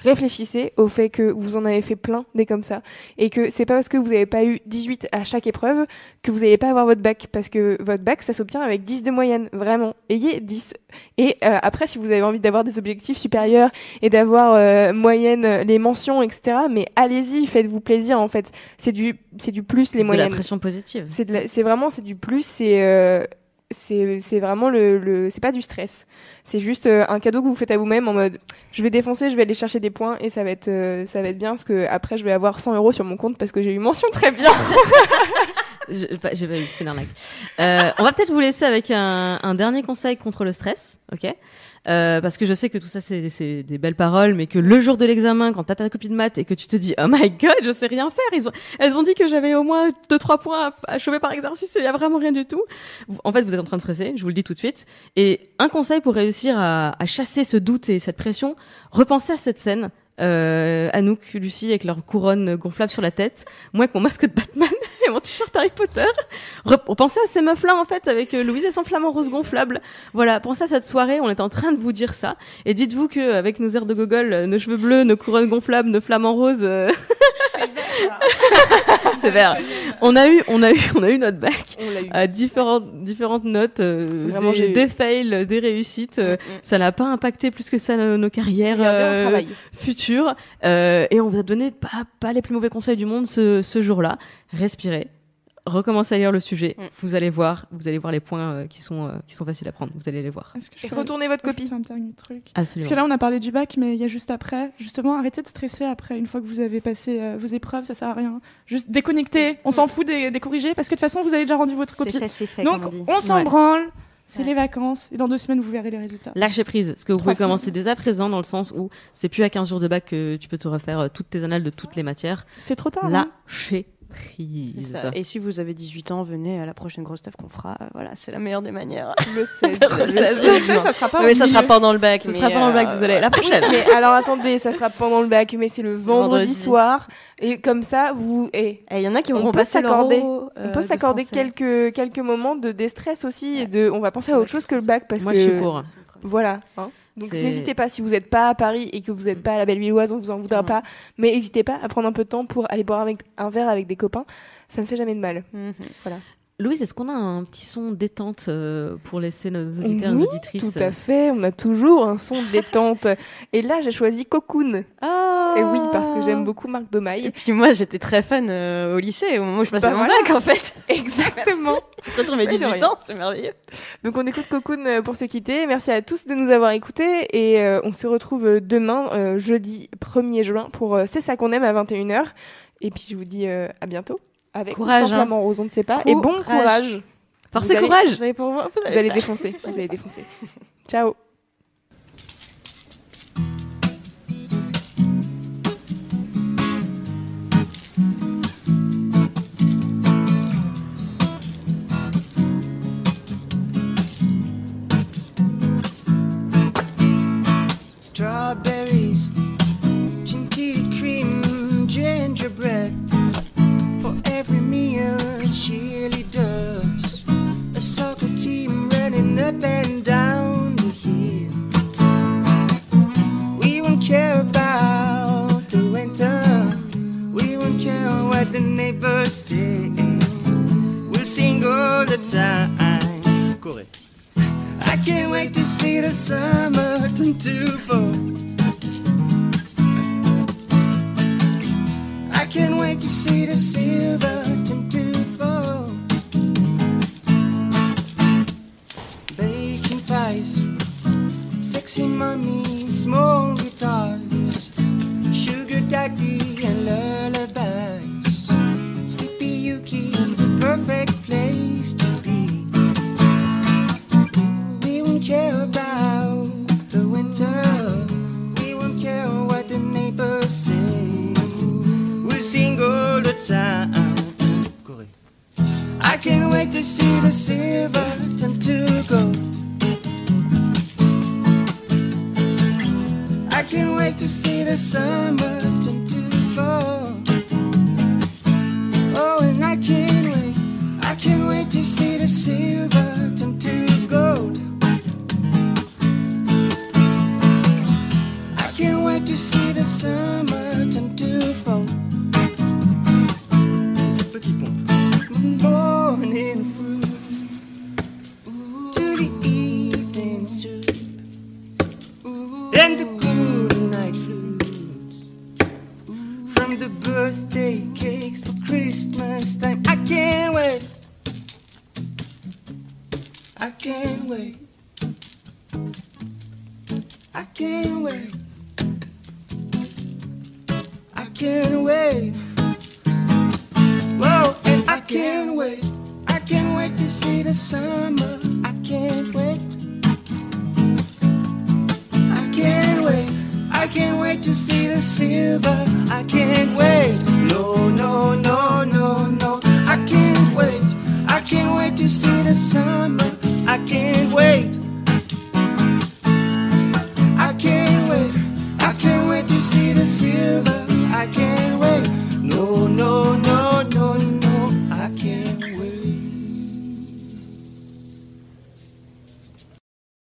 réfléchissez au fait que vous en avez fait plein des comme ça. Et que c'est pas parce que vous n'avez pas eu 18 à chaque épreuve que vous n'allez pas avoir votre bac. Parce que votre bac ça s'obtient avec 10 de moyenne. Vraiment. Ayez 10 et euh, après si vous avez envie d'avoir des objectifs supérieurs et d'avoir euh, moyenne euh, les mentions etc mais allez-y faites-vous plaisir en fait. C'est du c'est du plus les de la pression positive. c'est vraiment c'est du plus c'est euh, c'est vraiment le, le c'est pas du stress. C'est juste euh, un cadeau que vous faites à vous-même en mode je vais défoncer je vais aller chercher des points et ça va être euh, ça va être bien parce que après je vais avoir 100 euros sur mon compte parce que j'ai eu mention très bien. J'ai pas pas eu, c'est une. Euh, on va peut-être vous laisser avec un, un dernier conseil contre le stress, ok? Euh, parce que je sais que tout ça c'est des belles paroles, mais que le jour de l'examen, quand t'as ta copie de maths et que tu te dis oh my god, je sais rien faire, ils ont, elles ont dit que j'avais au moins deux trois points à, à choper par exercice, il y a vraiment rien du tout. En fait, vous êtes en train de stresser, je vous le dis tout de suite. Et un conseil pour réussir à, à chasser ce doute et cette pression, repensez à cette scène. Euh, Anouk, Lucie avec leur couronne gonflable sur la tête, moi avec mon masque de Batman et mon t-shirt Harry Potter. Rep- pensez à ces meufs-là en fait avec euh, Louise et son flamant rose gonflable. Voilà, pensez à cette soirée, on est en train de vous dire ça. Et dites-vous que avec nos airs de gogol, euh, nos cheveux bleus, nos couronnes gonflables, nos flamants roses, euh, c'est vert. On a eu, on a eu, on a eu notre bac on l'a eu à différentes différentes notes, euh, Vraiment, j'ai des, fails, des réussites. euh, Ça n'a pas impacté plus que ça nos, nos carrières Regardez, on euh, futures. Et on vous a donné pas, pas les plus mauvais conseils du monde ce, ce jour-là. Respirez. Recommencez à lire le sujet. Mm. Vous allez voir, vous allez voir les points euh, qui sont euh, qui sont faciles à prendre. Vous allez les voir. Et retournez votre copie rajouter un dernier truc Absolument. Parce que là, on a parlé du bac, mais il y a juste après. Justement, arrêtez de stresser après, une fois que vous avez passé euh, vos épreuves, ça sert à rien. Juste déconnecter. On s'en fout des, des corrigés, parce que de toute façon, vous avez déjà rendu votre C'est copie. fait, c'est fait, Donc, comme on s'en Ouais. branle. C'est Ouais. les vacances. Et dans deux semaines, vous verrez les résultats. Lâchez prise, ce que vous Trois pouvez commencer dès à présent dans le sens où c'est plus à 15 jours de bac que tu peux te refaire toutes tes annales de toutes les matières. C'est trop tard. hein Lâchez Ça. Et si vous avez 18 ans, venez à la prochaine grosse stuff qu'on fera. Voilà, c'est la meilleure des manières. le 16 Le le 16 16 Ça, ça sera pas. mais ça sera pendant le bac. Mais, sera pas en bac, euh, désolé. La prochaine. mais alors attendez ça sera pendant le bac mais c'est le vendredi, Vendredi. soir et comme ça vous et il y en a qui On auront peut s'accorder. On euh, peut de s'accorder quelques, quelques moments de déstress aussi et de on va penser à autre chose que le bac parce Moi, que je suis pour. voilà hein. Donc n'hésitez pas si vous n'êtes pas à Paris et que vous n'êtes pas à la Bellevilloise on vous en voudra pas. Mais n'hésitez pas à prendre un peu de temps pour aller boire avec un verre avec des copains. Ça ne fait jamais de mal. Mhm. Louise, est-ce qu'on a un petit son détente euh, pour laisser nos auditeurs et Oui, nos auditrices tout à fait on a toujours un son détente et là j'ai choisi Cocoon Ah. et oui parce que j'aime beaucoup Marc Domaille Et puis moi, j'étais très fan euh, au lycée, au moment où je passais Bah mon voilà. bac, en fait. exactement Je retrouve mes Oui, de 18 rien. ans, c'est merveilleux. Donc on écoute Cocoon euh, pour se quitter. Merci à tous de nous avoir écoutés et euh, on se retrouve euh, demain, euh, jeudi 1er juin, pour euh, C'est ça qu'on aime à 21h. Et puis je vous dis euh, à bientôt. Avec ou Courage, sans hein. rose, on ne sait pas. Et bon Courage. courage. Forcez Vous allez- courage Vous allez pour voir, vous Vous allez faire. défoncer. Vous allez défoncer. Ciao. Strawberries, chinchilla cream, gingerbread. Every meal, she really does. A soccer team running up and down the hill. We won't care about the winter. We won't care what the neighbors say. We'll sing all the time. Correct. I can't wait to see the summer turn to fall. Can't wait to see the silver turn to fall. Baking pies, sexy mummies, guitars. silver to gold. I can't wait to see the summer.